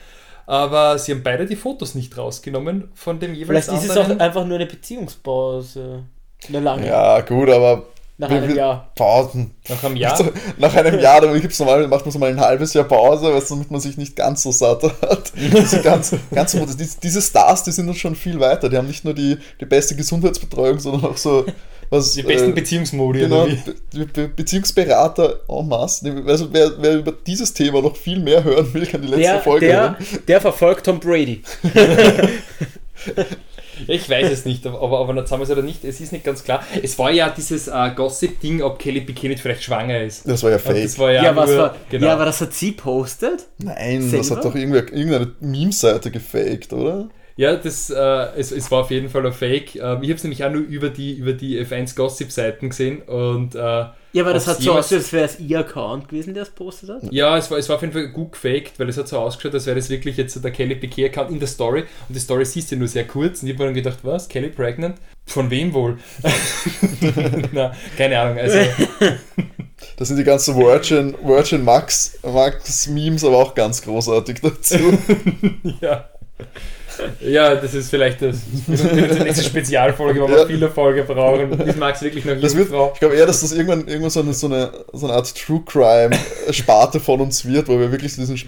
aber sie haben beide die Fotos nicht rausgenommen von dem jeweils Vielleicht ist es auch anderen. einfach nur eine Beziehungspause. Eine lange. Ja, gut, aber Nach einem Jahr. Pausen. Nach einem Jahr. Nach einem Jahr, dann gibt's normal, macht man so mal ein halbes Jahr Pause, weißt, damit man sich nicht ganz so satt hat. Diese ganz, ganz, so- die- diese Stars, die sind uns schon viel weiter. Die haben nicht nur die, die beste Gesundheitsbetreuung, sondern auch so was. Die besten äh, Beziehungsmodi. Genau? Be Be Beziehungsberater en masse. Also wer, wer über dieses Thema noch viel mehr hören will, kann die letzte Der, Folge der, hören. der verfolgt Tom Brady. Ich weiß es nicht, aber, aber, aber jetzt haben wir es oder nicht. Es ist nicht ganz klar. Es war ja dieses äh, Gossip-Ding, ob Kelly nicht vielleicht schwanger ist. Das war ja Und fake. das war ja, Ja, was nur, war, genau. ja, aber das hat sie postet. Nein, das Selber? hat doch irgendwer, irgendeine Meme-Seite gefaked, oder? Ja, das, äh, es, es war auf jeden Fall ein Fake. Ähm, ich habe es nämlich auch nur über die, über die F1 Gossip-Seiten gesehen und äh, Ja, aber das hat so ausgesehen, als wäre es ihr Account gewesen, der es postet hat. ja, es war, es war auf jeden Fall gut gefaked, weil es hat so ausgeschaut, als wäre das wirklich jetzt so der Kelly Piquet-Account in der Story und die Story siehst du nur sehr kurz und ich habe mir dann gedacht, was, Kelly pregnant? Von wem wohl? Na, keine Ahnung, also Das sind die ganzen Virgin, Virgin Max, Max Memes, aber auch ganz großartig dazu. ja. Ja, das ist vielleicht das, das ist die nächste Spezialfolge, wo wir Ja. viele Folge brauchen. Ist Max wirklich noch Das wird, Jungfrau? ich glaube eher, dass das irgendwann, irgendwann so, eine, so, eine, so eine Art True Crime Sparte von uns wird, wo wir wirklich diesen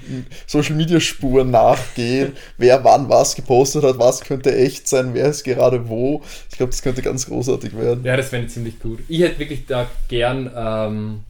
Social Media Spuren nachgehen, wer wann was gepostet hat, was könnte echt sein, wer ist gerade wo. Ich glaube, das könnte ganz großartig werden. Ja, das wäre ziemlich gut. Ich hätte wirklich da gern ähm,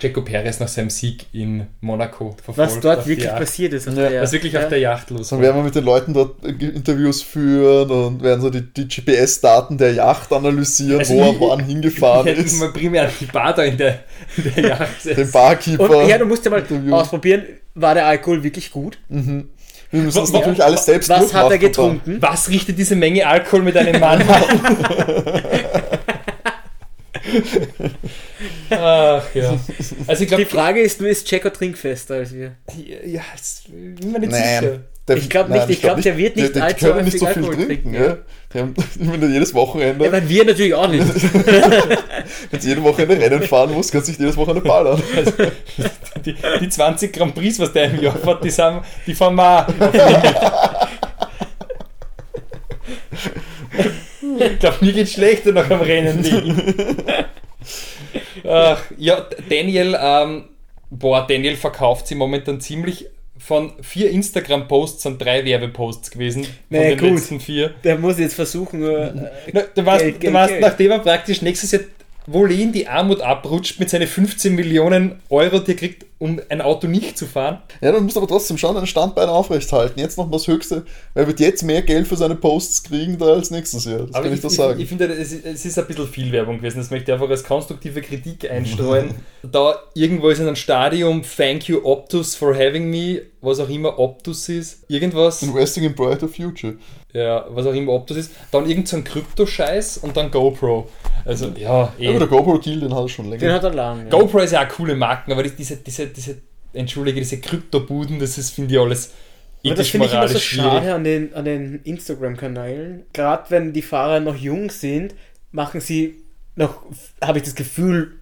Checo Perez nach seinem Sieg in Monaco verfolgt. Was dort wirklich Yacht. passiert ist. auf Ja. der- Was wirklich auf der Yacht los Dann war. werden wir mit den Leuten dort Interviews führen und werden so die, die GPS-Daten der Yacht analysieren, Also wo er wann hingefahren Ich hätte ist. mal primär die Bar da in der, in der Yacht. Den Und, Barkeeper. ja, du musst ja mal Interview. ausprobieren, war der Alkohol wirklich gut? Wir müssen das natürlich alles selbst Was hat er dann. getrunken? Was richtet diese Menge Alkohol mit einem Mann an? Ach ja. Also ich glaube, Die Frage ist nur, ist Checo trinkfester als wir? ja, das bin mir nicht Nein. sicher. Der- Ich glaub nein, nicht, ich glaub, der wird nicht die, die allzu können nicht so viel Alkohol trinken. trinken, ja. Die haben, wenn du jedes Wochenende, Ja, weil wir natürlich auch nicht. wenn du jede Wochenende Rennen fahren musst, kannst du nicht jedes Wochenende ballern. Die, die 20 Grand Prix, was der im Jahr fährt, die, sind, die fahren wir auch. Ich glaube, mir geht schlechter nach am Rennen liegen. Ach, ja, Daniel, ähm, boah, Daniel verkauft sie momentan ziemlich. Von vier Instagram-Posts sind drei Werbeposts gewesen. Von Na den gut. letzten vier. Der muss jetzt versuchen, äh, Na, du warst, Geld, du warst Geld. nachdem er praktisch nächstes Jahr wohl in die Armut abrutscht mit seinen 15 Millionen Euro, die er kriegt, um ein Auto nicht zu fahren. Ja, du musst aber trotzdem schon dein Standbein aufrechthalten. Jetzt noch das Höchste. Er wird jetzt mehr Geld für seine Posts kriegen da als nächstes Jahr. Das Aber kann ich, ich, das ich, sagen. ich finde, es ist, es ist ein bisschen viel Werbung gewesen. Das möchte ich einfach als konstruktive Kritik einstreuen. da irgendwo ist in einem Stadium Thank you Optus for having me, was auch immer Optus ist. Irgendwas, Investing in brighter future. ja, was auch immer Optus ist. Dann irgend so ein Krypto-Scheiß und dann GoPro. Also, ja, Ja, aber eh. der GoPro-Deal, den hat er schon länger. den hat er lang. Ja. GoPro ist ja auch coole Marken, aber die- diese, diese, diese, entschuldige, diese Kryptobuden, das ist, finde ich, alles Aber das ethisch, finde ich immer so moralisch schwierig. schade an den, an den Instagram-Kanälen. Gerade wenn die Fahrer noch jung sind, machen sie noch, habe ich das Gefühl,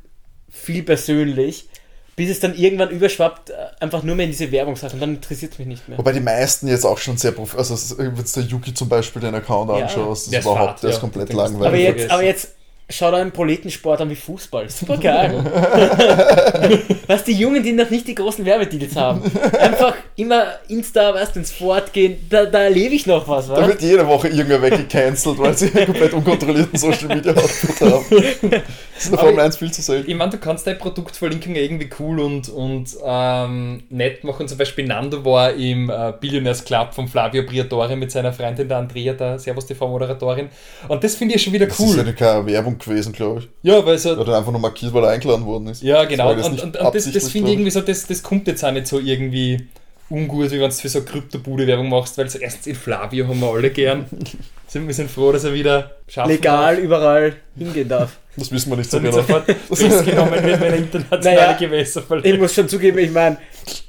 viel persönlich, bis es dann irgendwann überschwappt, äh, einfach nur mehr in diese Werbungssachen. Dann interessiert es mich nicht mehr. Wobei die meisten jetzt auch schon sehr prof also wenn du der Yuki zum Beispiel den Account Ja. anschaust, das Der ist überhaupt, der ist ja. komplett du- Aber langweilig. jetzt, aber jetzt schau da einen Proletensport an wie Fußball. Super geil. Was die Jungen, die noch nicht die großen Werbedeals haben. Einfach immer Insta, weißt du, ins Fortgehen, da, da erlebe ich noch was, Da wird jede Woche irgendwer weggecancelt, weil sie einen komplett unkontrollierten Social Media Output haben. Das ist in der Formel 1 viel zu selten. Ich meine, du kannst dein Produktverlinkung irgendwie cool und, und ähm, nett machen. Zum Beispiel Nando war im äh, Billionaires Club von Flavio Briatore mit seiner Freundin der Andrea, der Servus TV-Moderatorin. Und das finde ich schon wieder Das ist cool. ja keine Werbung gewesen, glaube ich. Ja, weil so. Er hat einfach nur markiert, weil er eingeladen worden ist. Ja, genau. Das Und, und, nicht und das, das finde ich irgendwie so, das, das kommt jetzt auch nicht so irgendwie ungut, wie wenn du für so eine Kryptobude-Werbung machst, weil so erstens in Flavio haben wir alle gern. Sind wir sind froh, dass er wieder Legal darf. überall hingehen darf. Das wissen wir nicht so genau. sofort festgenommen wird, wenn er internationale Naja, Gewässer Ich verlässt. muss schon zugeben, ich meine,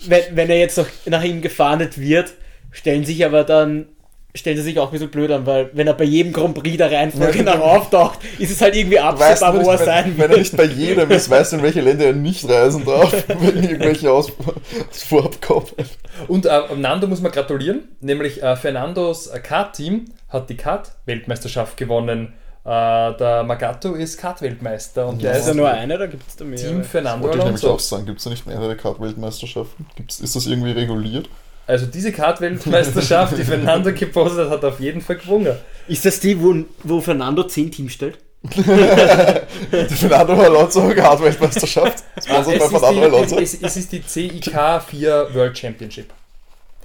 wenn, wenn er jetzt noch nach ihm gefahndet wird, stellen sich aber dann stellt er sich auch ein bisschen blöd an, weil wenn er bei jedem Grand Prix der Reihenfolge Ja, nach genau. auftaucht, ist es halt irgendwie absehbar, wo er nicht, sein wenn, wenn er nicht bei jedem ist, weißt du, in welche Länder er nicht reisen darf, wenn irgendwelche Aus vorab kommen. Und äh, Nando muss man gratulieren, nämlich äh, Fernandos äh, Kart-Team hat die Kart-Weltmeisterschaft gewonnen. Äh, der Magato ist Kart-Weltmeister und der Ist er nur eine oder gibt es da mehr? Team Fernando Wollte ich nämlich Alonso. auch sagen, gibt es da nicht mehrere Kart-Weltmeisterschaften? Gibt's- Ist das irgendwie reguliert? Also diese Kart-Weltmeisterschaft, die Fernando gepostet hat, hat auf jeden Fall gewonnen. Ist das die, wo, wo Fernando 10 Team stellt? Die Fernando Alonso Kart-Weltmeisterschaft. Es, es, es ist die CIK 4 World Championship,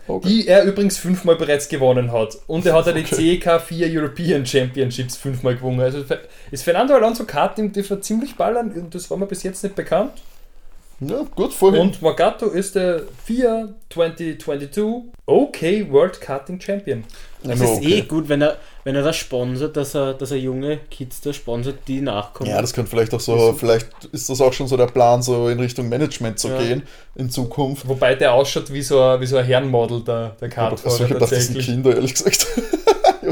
Okay. die er übrigens fünfmal bereits gewonnen hat. Und er hat ja die CIK 4 European Championships fünfmal gewonnen. Also ist Fernando Alonso Kart im dürfte ziemlich ballern und das war mir bis jetzt nicht bekannt. Ja, gut, vorhin. Und Magato ist der 4 2022 OK World Karting Champion. Es ist eh gut, wenn er, wenn er das sponsert, dass er, dass er junge Kids da sponsert, die nachkommen. Ja, das könnte vielleicht auch so, vielleicht ist das auch schon so der Plan, so in Richtung Management zu Ja. gehen in Zukunft. Wobei der ausschaut wie so ein, wie so ein Herrenmodel, der, der Kartfahrer also ich hab gedacht, das sind tatsächlich. Kinder, ehrlich gesagt.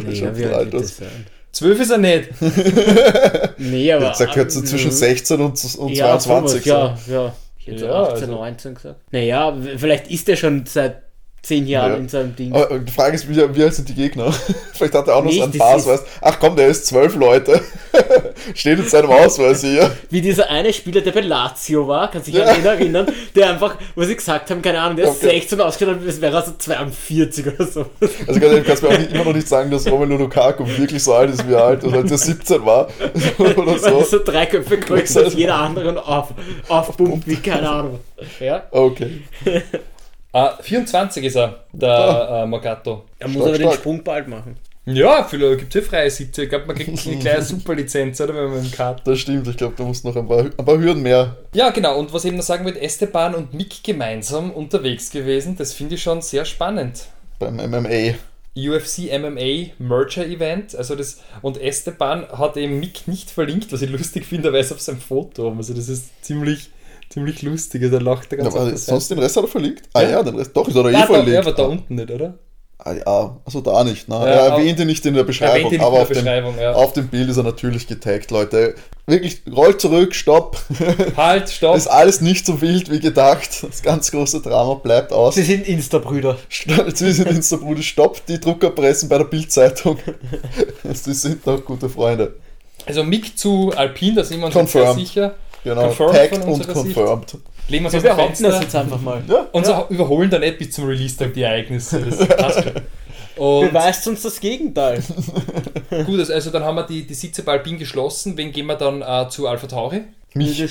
ich ja, wie viel alt das sein? Zwölf ist er nicht. Nee, aber. Er hat gesagt, er hat so zwischen Mhm. 16 und, und ja, 22. sowas, ja, ja. Ich hätte Ja, 18, also- 19 gesagt. Naja, vielleicht ist er schon seit 10 Jahren Ja. in seinem Ding. Aber die Frage ist, wie, wie alt sind die Gegner? Vielleicht hat er auch noch seinen Pass, Ach komm, der ist zwölf Leute. Steht in seinem Ausweis hier. Wie dieser eine Spieler, der bei Lazio war, kann sich Ja. an den erinnern, der einfach, wo sie gesagt haben, keine Ahnung, der ist Okay. 16 ausgedacht, das wäre also 42 oder so. Also ganz ehrlich, du kannst mir auch immer noch nicht sagen, dass Romelu Lukaku wirklich so alt ist, wie er alt ist, als er 17 war. Oder Weil er so. so drei Köpfe größer als jeder andere und auf, aufpumpt wie keine Ahnung. Ja? Okay. Ah, 24 ist er, der äh, Magato. Er muss Stark, aber den stark. Sprung bald machen. Ja, vielleicht gibt es ja freie Sitze. Ich glaube, man kriegt eine kleine Superlizenz, oder? Wenn man im Kart. Das stimmt, ich glaube, da musst noch ein paar, ein paar Hürden mehr. Ja, genau. Und was ich eben noch sagen würde, Esteban und Mick gemeinsam unterwegs gewesen. Das finde ich schon sehr spannend. Beim MMA. UFC MMA Merger Event. Also das, und Esteban hat eben Mick nicht verlinkt, was ich lustig finde, weil es auf seinem Foto haben. Also das ist ziemlich, ziemlich lustig. Also da lacht er Ja, ganz aber auf der sonst den Rest hat er verlinkt? Ah Ja. ja, den Rest. Doch, ist er da eh da, verlinkt. ja, aber da Ah. unten nicht, oder? Ah, ja, also da nicht. Ne? Ja, er aber- erwähnt ihn nicht in der Beschreibung, nicht aber in auf der dem, Beschreibung, ja. auf dem Bild ist er natürlich getaggt, Leute. Wirklich, rollt zurück, stopp. Halt, stopp! ist alles nicht so wild wie gedacht. Das ganz große Drama bleibt aus. Sie sind Insta-Brüder. Sie sind Insta-Bruder, stoppt die Druckerpressen bei der Bildzeitung. Sie sind doch gute Freunde. Also Mick zu Alpine, da sind wir uns sehr sicher. Genau, Confirmed tagged und unserer Sicht. confirmed. Legen wir uns Wir aus dem das jetzt einfach mal. Ja, Und so überholen dann nicht bis zum Release-Tag die Ereignisse. Das passt schon. Und Beweist uns das Gegenteil. gut, also dann haben wir die, die Sitze bei Alpine geschlossen. Wen gehen wir dann äh, zu Alpha Tauri? mich. Die,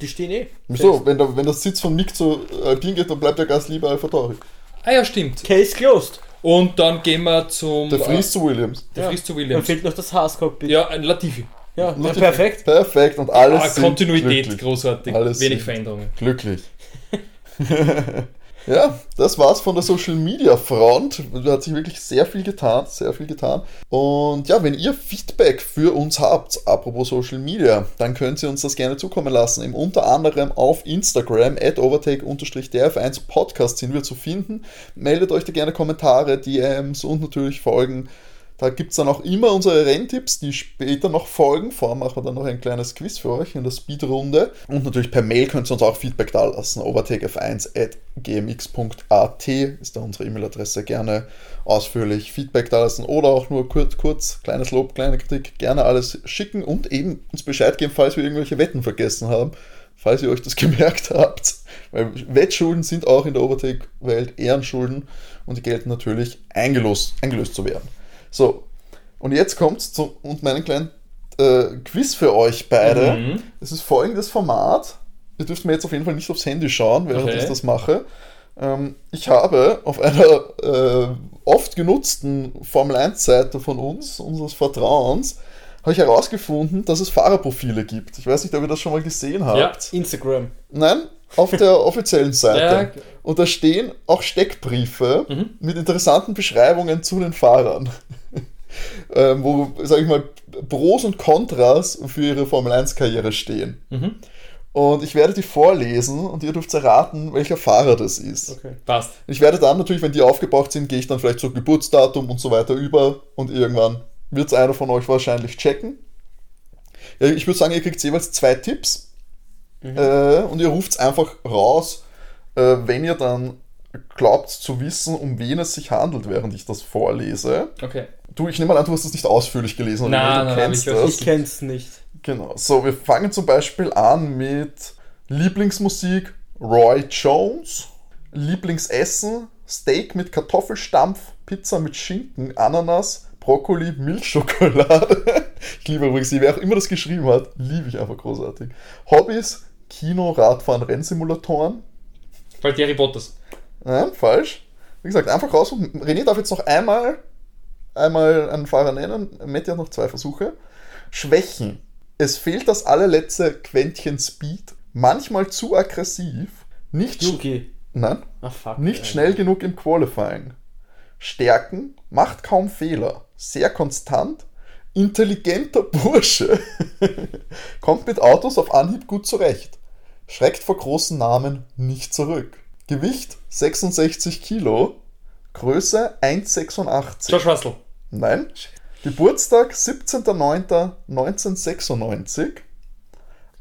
die stehen eh. Wieso? Wenn, der, wenn das Sitz von Nick zu Alpine geht, dann bleibt der Gast lieber Alpha Tauri. Ah ja, stimmt. Case closed. Und dann gehen wir zum... Der Fries zu Williams. Äh, der Ja. Fries zu Dann Williams. fehlt noch das Haas-Cockpit. Ja, ein Latifi. Ja, ja, perfekt. Perfekt und alles Ah, sind Kontinuität, glücklich. großartig. Alles Wenig Veränderungen. glücklich. ja, das war's von der Social Media Front. Da hat sich wirklich sehr viel getan, sehr viel getan. Und ja, wenn ihr Feedback für uns habt, apropos Social Media, dann könnt ihr uns das gerne zukommen lassen. Im unter anderem auf Instagram at overtake-df1 Podcast sind wir zu finden. Meldet euch da gerne Kommentare, DMs und natürlich Folgen. Da gibt es dann auch immer unsere Renntipps, die später noch folgen. Vorher machen wir dann noch ein kleines Quiz für euch in der Speedrunde. Und natürlich per Mail könnt ihr uns auch Feedback da lassen. overtakef1.gmx.at ist da unsere E-Mail-Adresse. Gerne ausführlich Feedback da lassen oder auch nur kurz, kurz, kleines Lob, kleine Kritik. Gerne alles schicken und eben uns Bescheid geben, falls wir irgendwelche Wetten vergessen haben. Falls ihr euch das gemerkt habt. Weil Wettschulden sind auch in der Overtake-Welt Ehrenschulden und die gelten natürlich eingelöst, eingelöst zu werden. So, und jetzt kommt zu und meinen kleinen äh, Quiz für euch beide. Mhm. Es ist folgendes Format. Ihr dürft mir jetzt auf jeden Fall nicht aufs Handy schauen, während Okay. ich das mache. Ähm, ich habe auf einer äh, oft genutzten Formel 1-Seite von uns, unseres Vertrauens, habe ich herausgefunden, dass es Fahrerprofile gibt. Ich weiß nicht, ob ihr das schon mal gesehen habt. Instagram. Nein, auf der offiziellen Seite. Ja. Und da stehen auch Steckbriefe Mhm. mit interessanten Beschreibungen zu den Fahrern. ähm, wo, sag ich mal, Pros und Kontras für ihre Formel 1-Karriere stehen. Mhm. Und ich werde die vorlesen und ihr dürft erraten, welcher Fahrer das ist. Okay. Passt. Ich werde dann natürlich, wenn die aufgebraucht sind, gehe ich dann vielleicht so Geburtsdatum und so weiter über und irgendwann wird es einer von euch wahrscheinlich checken. Ich würde sagen, ihr kriegt jeweils zwei Tipps äh, und ihr ruft es einfach raus, äh, wenn ihr dann glaubt zu wissen, um wen es sich handelt, während ich das vorlese. Okay. Du, ich nehme mal an, du hast das nicht ausführlich gelesen? Nein, du nein, kennst ich das. Ich kenn's nicht. Genau. So, wir fangen zum Beispiel an mit Lieblingsmusik Roy Jones, Lieblingsessen Steak mit Kartoffelstampf, Pizza mit Schinken, Ananas, Brokkoli, Milchschokolade. ich liebe übrigens, wer auch immer das geschrieben hat, liebe ich einfach großartig. Hobbys, Kino, Radfahren, Rennsimulatoren. Valtteri Bottas. Nein, falsch. Wie gesagt, einfach raus. René darf jetzt noch einmal, einmal einen Fahrer nennen. Matti hat noch zwei Versuche. Schwächen. Es fehlt das allerletzte Quäntchen Speed. Manchmal zu aggressiv. Nicht, sch Yuki. Nein, Ah, fuck. nicht ey. schnell genug im Qualifying. Stärken. Macht kaum Fehler. Sehr konstant. Intelligenter Bursche. Kommt mit Autos auf Anhieb gut zurecht. Schreckt vor großen Namen nicht zurück. Gewicht 66 Kilo. Größe 1,86. George Russell. Nein. Geburtstag 17.09.1996.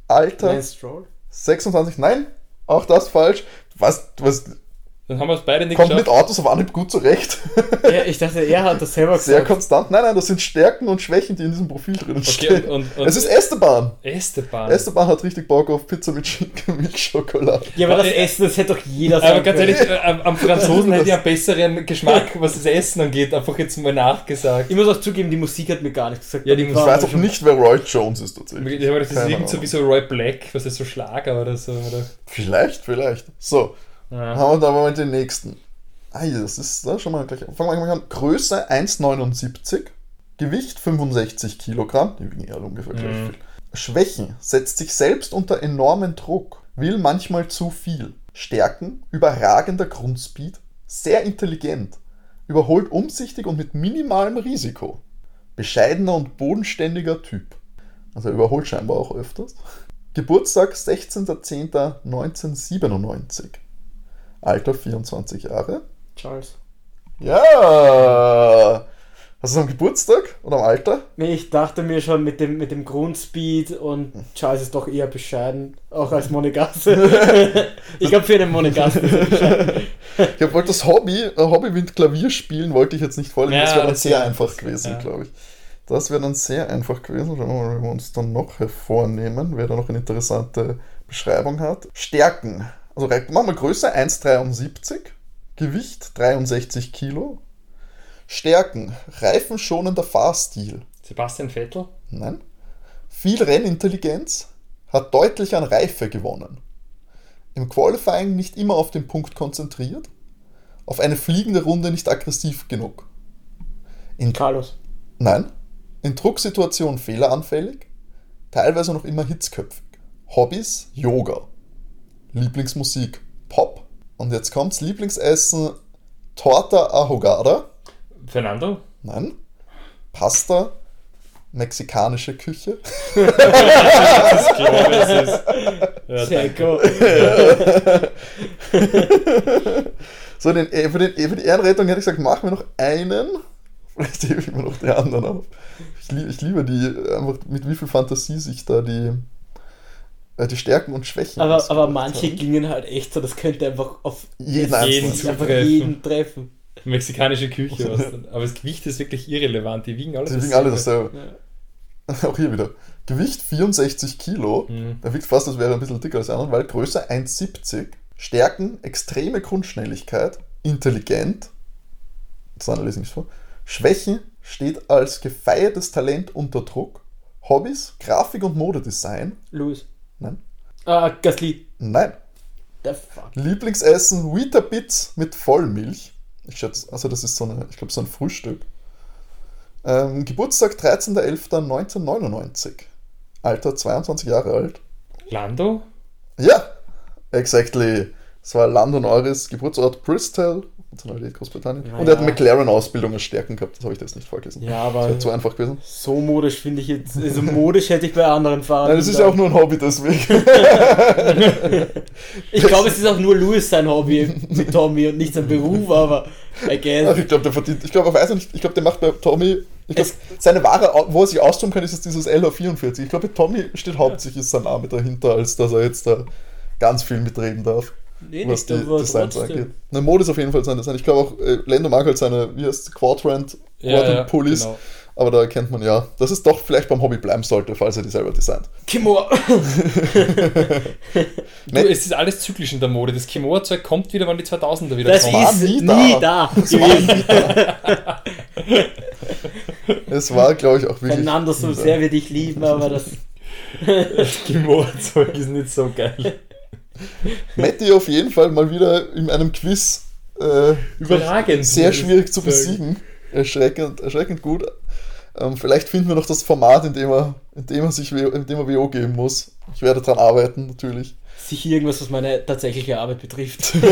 Alter Lance Stroll. 26. Nein, auch das falsch. Was, was Dann haben wir es beide nicht kommt mit geschafft. Autos auf Anhieb gut zurecht. Ja, ich dachte, er hat das selber Sehr gesagt. konstant. Nein, nein, das sind Stärken und Schwächen, die in diesem Profil drin Okay, stehen. und, und es ist Esteban. Esteban. Esteban hat richtig Bock auf Pizza mit Schinken, Milchschokolade. Ja, aber das Essen, das hätte doch jeder Aber sagen ganz können. ehrlich, äh, am am Franzosen hätte ich einen besseren Geschmack, was das Essen angeht. Einfach jetzt mal nachgesagt. Ich muss auch zugeben, die Musik hat mir gar nichts gesagt. Ja, die Aber Musik- Ich weiß auch schon- nicht, wer Roy Jones ist tatsächlich. Ja, aber das ist Keine irgend so wie so Roy Black, was ist so Schlager oder so. Oder? Vielleicht, vielleicht. So, Ja. haben wir da mal den nächsten. Ah, das ist da schon mal gleich. Fangen wir mal an. Größe 1,79. Gewicht 65 Kilogramm. Die wiegen ja alle ungefähr gleich Mhm. viel. Schwächen. Setzt sich selbst unter enormen Druck. Will manchmal zu viel. Stärken. Überragender Grundspeed. Sehr intelligent. Überholt umsichtig und mit minimalem Risiko. Bescheidener und bodenständiger Typ. Also er überholt scheinbar auch öfters. Geburtstag 16.10.1997. Alter 24 Jahre. Charles. Ja! Hast du es am Geburtstag oder am Alter? Nee, ich dachte mir schon mit dem, mit dem Grundspeed und Charles ist doch eher bescheiden, auch als Monegasse. ich glaube, für einen Monegasse ist er bescheiden. Ich hab- wollte das Hobby, äh, Hobby mit Klavier spielen, wollte ich jetzt nicht vorlesen. Ja, das wäre dann sehr einfach gewesen, ja. glaube ich. Das wäre dann sehr einfach gewesen. Schauen wir mal, wenn wir uns dann noch hervornehmen, wer da noch eine interessante Beschreibung hat. Stärken. Also machen wir Größe 1,73. Gewicht 63 Kilo. Stärken. Reifenschonender Fahrstil. Sebastian Vettel? Nein. Viel Rennintelligenz, hat deutlich an Reife gewonnen. Im Qualifying nicht immer auf den Punkt konzentriert, auf eine fliegende Runde nicht aggressiv genug. In, Carlos. nein, in Drucksituationen fehleranfällig, teilweise noch immer hitzköpfig. Hobbys Yoga. Lieblingsmusik Pop. Und jetzt kommt's Lieblingsessen Torta ahogada. Fernando? Nein. Pasta, mexikanische Küche. Das ist klar, es ist. Ja. Checo. So, den, äh, für, den, äh, für die Ehrenrettung hätte ich gesagt, machen wir noch einen. Vielleicht hebe ich mir noch die anderen auf. Ich, lieb, ich liebe die, äh, einfach mit wie viel Fantasie sich da die, die Stärken und Schwächen Aber, aber manche haben. klingen halt echt so, das könnte einfach auf jeden jeden einfach jeden treffen. Mexikanische Küche. Was dann. Aber das Gewicht ist wirklich irrelevant. Die wiegen alle Sie wiegen alle dasselbe. Ja. Auch hier wieder. Gewicht 64 Kilo. Mhm. Der wiegt fast, als wäre er ein bisschen dicker als der andere, weil Größe 1,70. Stärken, extreme Grundschnelligkeit, intelligent. Das andere lese ich nicht vor. Schwächen steht als gefeiertes Talent unter Druck. Hobbys, Grafik und Modedesign. Louis. Nein. Ah, Gasly. Nein. The fuck. Lieblingsessen, Weetabix mit Vollmilch. Ich schätze, also das ist so eine, ich glaube, so ein Frühstück. Ähm, Geburtstag 13.11.1999. Alter 22 Jahre alt. Lando? Ja, exactly. Es war Lando Norris, Geburtsort Bristol, Nationalität Großbritannien. Ja, Und er hat. McLaren-Ausbildung als Stärken gehabt. Das habe ich jetzt nicht vorgelesen. Ja, Das aber wäre zu einfach gewesen. so modisch finde ich jetzt. Also modisch hätte ich bei anderen Fahrern. Nein, das ist ja auch nur ein Hobby deswegen. Ich glaube, es ist auch nur Louis sein Hobby mit Tommy und nicht sein Beruf, aber I Ach, guess. ich glaube, der verdient. Ich glaube, er weiß nicht. Ich glaube, der macht bei Tommy. Ich glaube, seine Ware, wo er sich austoben kann, ist dieses LH44. Ich glaube, Tommy steht hauptsächlich sein Name dahinter, als dass er jetzt da ganz viel mitreden darf, Nee, was nicht, die Designs angeht. Ne, Mode ist auf jeden Fall sein Design. Ich glaube auch, äh, Lando mag halt seine, wie heißt Quadrant, Quadrant Pullis. genau. Aber da erkennt man ja, dass es doch vielleicht beim Hobby bleiben sollte, falls er die selber designt. Kimura. Du, es ist alles zyklisch in der Mode. Das Kimoa-Zeug kommt wieder, wann die 2000er wieder Das kommen. war ist nie nie da. da. Es war, es war glaube ich, auch wirklich. Fernando, so sehr wir dich lieben, aber das. Das Kimoa-Zeug ist nicht so geil. Matti auf jeden Fall mal wieder in einem Quiz äh, Überragend. sehr schwierig zu besiegen. Erschreckend, erschreckend gut. Ähm, vielleicht finden wir noch das Format, in dem er, in dem er sich WO, in dem er WO geben muss. Ich werde daran arbeiten, natürlich. Sicher irgendwas, was meine tatsächliche Arbeit betrifft.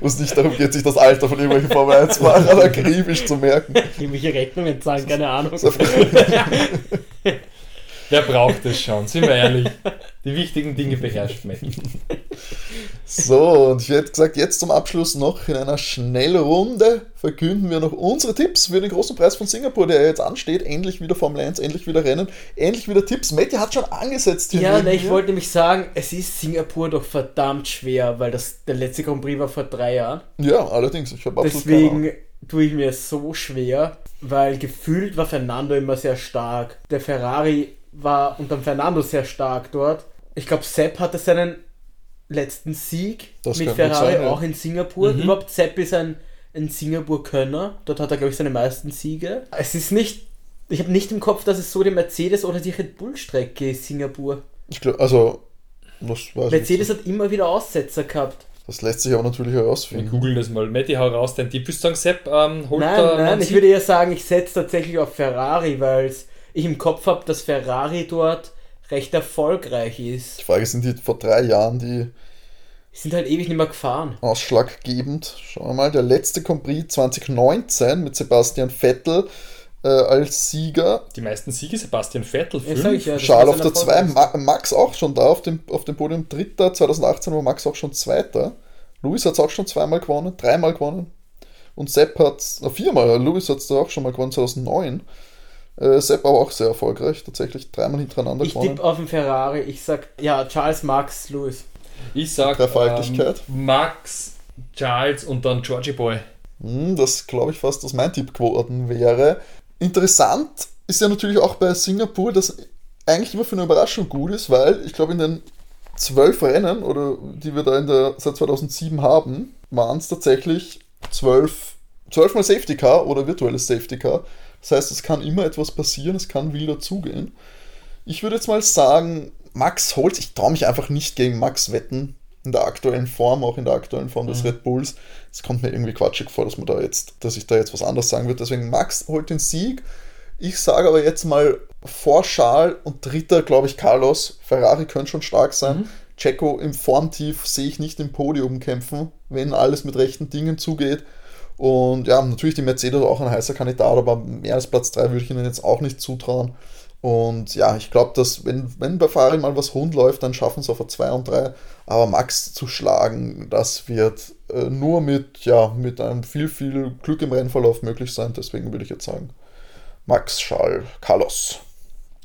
Wo es nicht darum geht, sich das Alter von irgendwelchen Formel 1 Fahrern akribisch zu merken. Irgendwelche Rechnungen zahlen, keine Ahnung. Wer braucht das schon? Sind wir ehrlich. Die wichtigen Dinge beherrscht man. So, und ich hätte gesagt, jetzt zum Abschluss noch in einer Schnellrunde verkünden wir noch unsere Tipps für den großen Preis von Singapur, der jetzt ansteht. Endlich wieder Formel 1, endlich wieder Rennen, endlich wieder Tipps. Matti hat schon angesetzt hier. Ja, ne, ich wollte nämlich sagen, es ist Singapur doch verdammt schwer, weil das der letzte Grand Prix war vor drei Jahren. Ja, allerdings. Ich habe absolut keine Ahnung. Deswegen tue ich mir so schwer, weil gefühlt war Fernando immer sehr stark. Der Ferrari war unter dem Fernando sehr stark dort. Ich glaube, Sepp hatte seinen letzten Sieg Das mit Ferrari sein, ja. auch in Singapur. Mhm. Überhaupt Sepp ist ein, ein Singapur-Könner. Dort hat er, glaube ich, seine meisten Siege. Es ist nicht, ich habe nicht im Kopf, dass es so die Mercedes- oder die Red Bull-Strecke ist, Singapur. Ich glaub, also, Mercedes ich. hat immer wieder Aussetzer gehabt. Das lässt sich aber natürlich Wir herausfinden. googeln das mal. Matti, hau raus dein Tipp. Willst du sagen, Sepp, ähm, holt Nein, da nein, ich würde eher sagen, ich setze tatsächlich auf Ferrari, weil ich im Kopf habe, dass Ferrari dort recht erfolgreich ist. Die Frage sind die vor drei Jahren die Die sind halt ewig nicht mehr gefahren. ausschlaggebend? Schauen wir mal, der letzte Grand Prix 2019 mit Sebastian Vettel äh, als Sieger. Die meisten Siege Sebastian Vettel. Ja, Fünf. sag ich ja, das Charles auf der 2, Erfolg. Ma Max auch schon da auf dem, auf dem Podium Dritter, 2018 war Max auch schon Zweiter. Louis hat es auch schon zweimal gewonnen, dreimal gewonnen. Und Sepp hat es, viermal, Louis hat es da auch schon mal gewonnen, 2009. Äh, Sepp aber auch sehr erfolgreich, tatsächlich dreimal hintereinander Ich gewonnen. tippe auf den Ferrari. Ich sag, ja, Charles, Max, Lewis. Ich sag Dreifaltigkeit. ähm, Max, Charles und dann Georgie Boy. Hm, das glaube ich fast, dass mein Tipp geworden wäre. Interessant ist ja natürlich auch bei Singapur, dass eigentlich immer für eine Überraschung gut ist, weil ich glaube in den zwölf Rennen, oder die wir da in der, seit 2007 haben, waren es tatsächlich zwölf, zwölfmal Safety Car oder virtuelles Safety Car. Das heißt, es kann immer etwas passieren, es kann wilder zugehen. Ich würde jetzt mal sagen, Max holt, ich traue mich einfach nicht gegen Max wetten, in der aktuellen Form, auch in der aktuellen Form des Red Bulls. Es kommt mir irgendwie quatschig vor, dass man da jetzt, dass ich da jetzt was anderes sagen würde. Deswegen Max holt den Sieg. Ich sage aber jetzt mal vor Charles und dritter, glaube ich, Carlos. Ferrari könnte schon stark sein. Checo im Formtief sehe ich nicht im Podium kämpfen, wenn alles mit rechten Dingen zugeht. Und ja, natürlich die Mercedes auch ein heißer Kandidat, aber mehr als Platz 3 würde ich ihnen jetzt auch nicht zutrauen. Und ja, ich glaube, dass wenn, wenn bei Ferrari mal was rund läuft, dann schaffen es auf der 2 und 3. Aber Max zu schlagen, das wird äh, nur mit, ja, mit einem viel, viel Glück im Rennverlauf möglich sein. Deswegen würde ich jetzt sagen, Max, Charles, Carlos.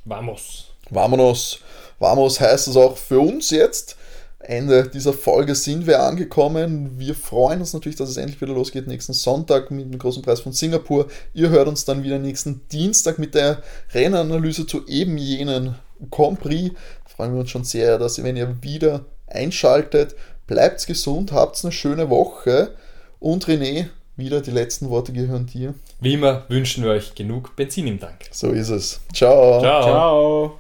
Vamos. Vamonos. Vamos heißt es auch für uns jetzt. Ende dieser Folge sind wir angekommen. Wir freuen uns natürlich, dass es endlich wieder losgeht nächsten Sonntag mit dem großen Preis von Singapur. Ihr hört uns dann wieder nächsten Dienstag mit der Rennanalyse zu eben jenen Grand Prix. Da freuen wir uns schon sehr, dass ihr, wenn ihr wieder einschaltet, bleibt gesund, habt eine schöne Woche. Und René, wieder die letzten Worte gehören dir. Wie immer wünschen wir euch genug Benzin im Tank. So ist es. Ciao. Ciao. Ciao.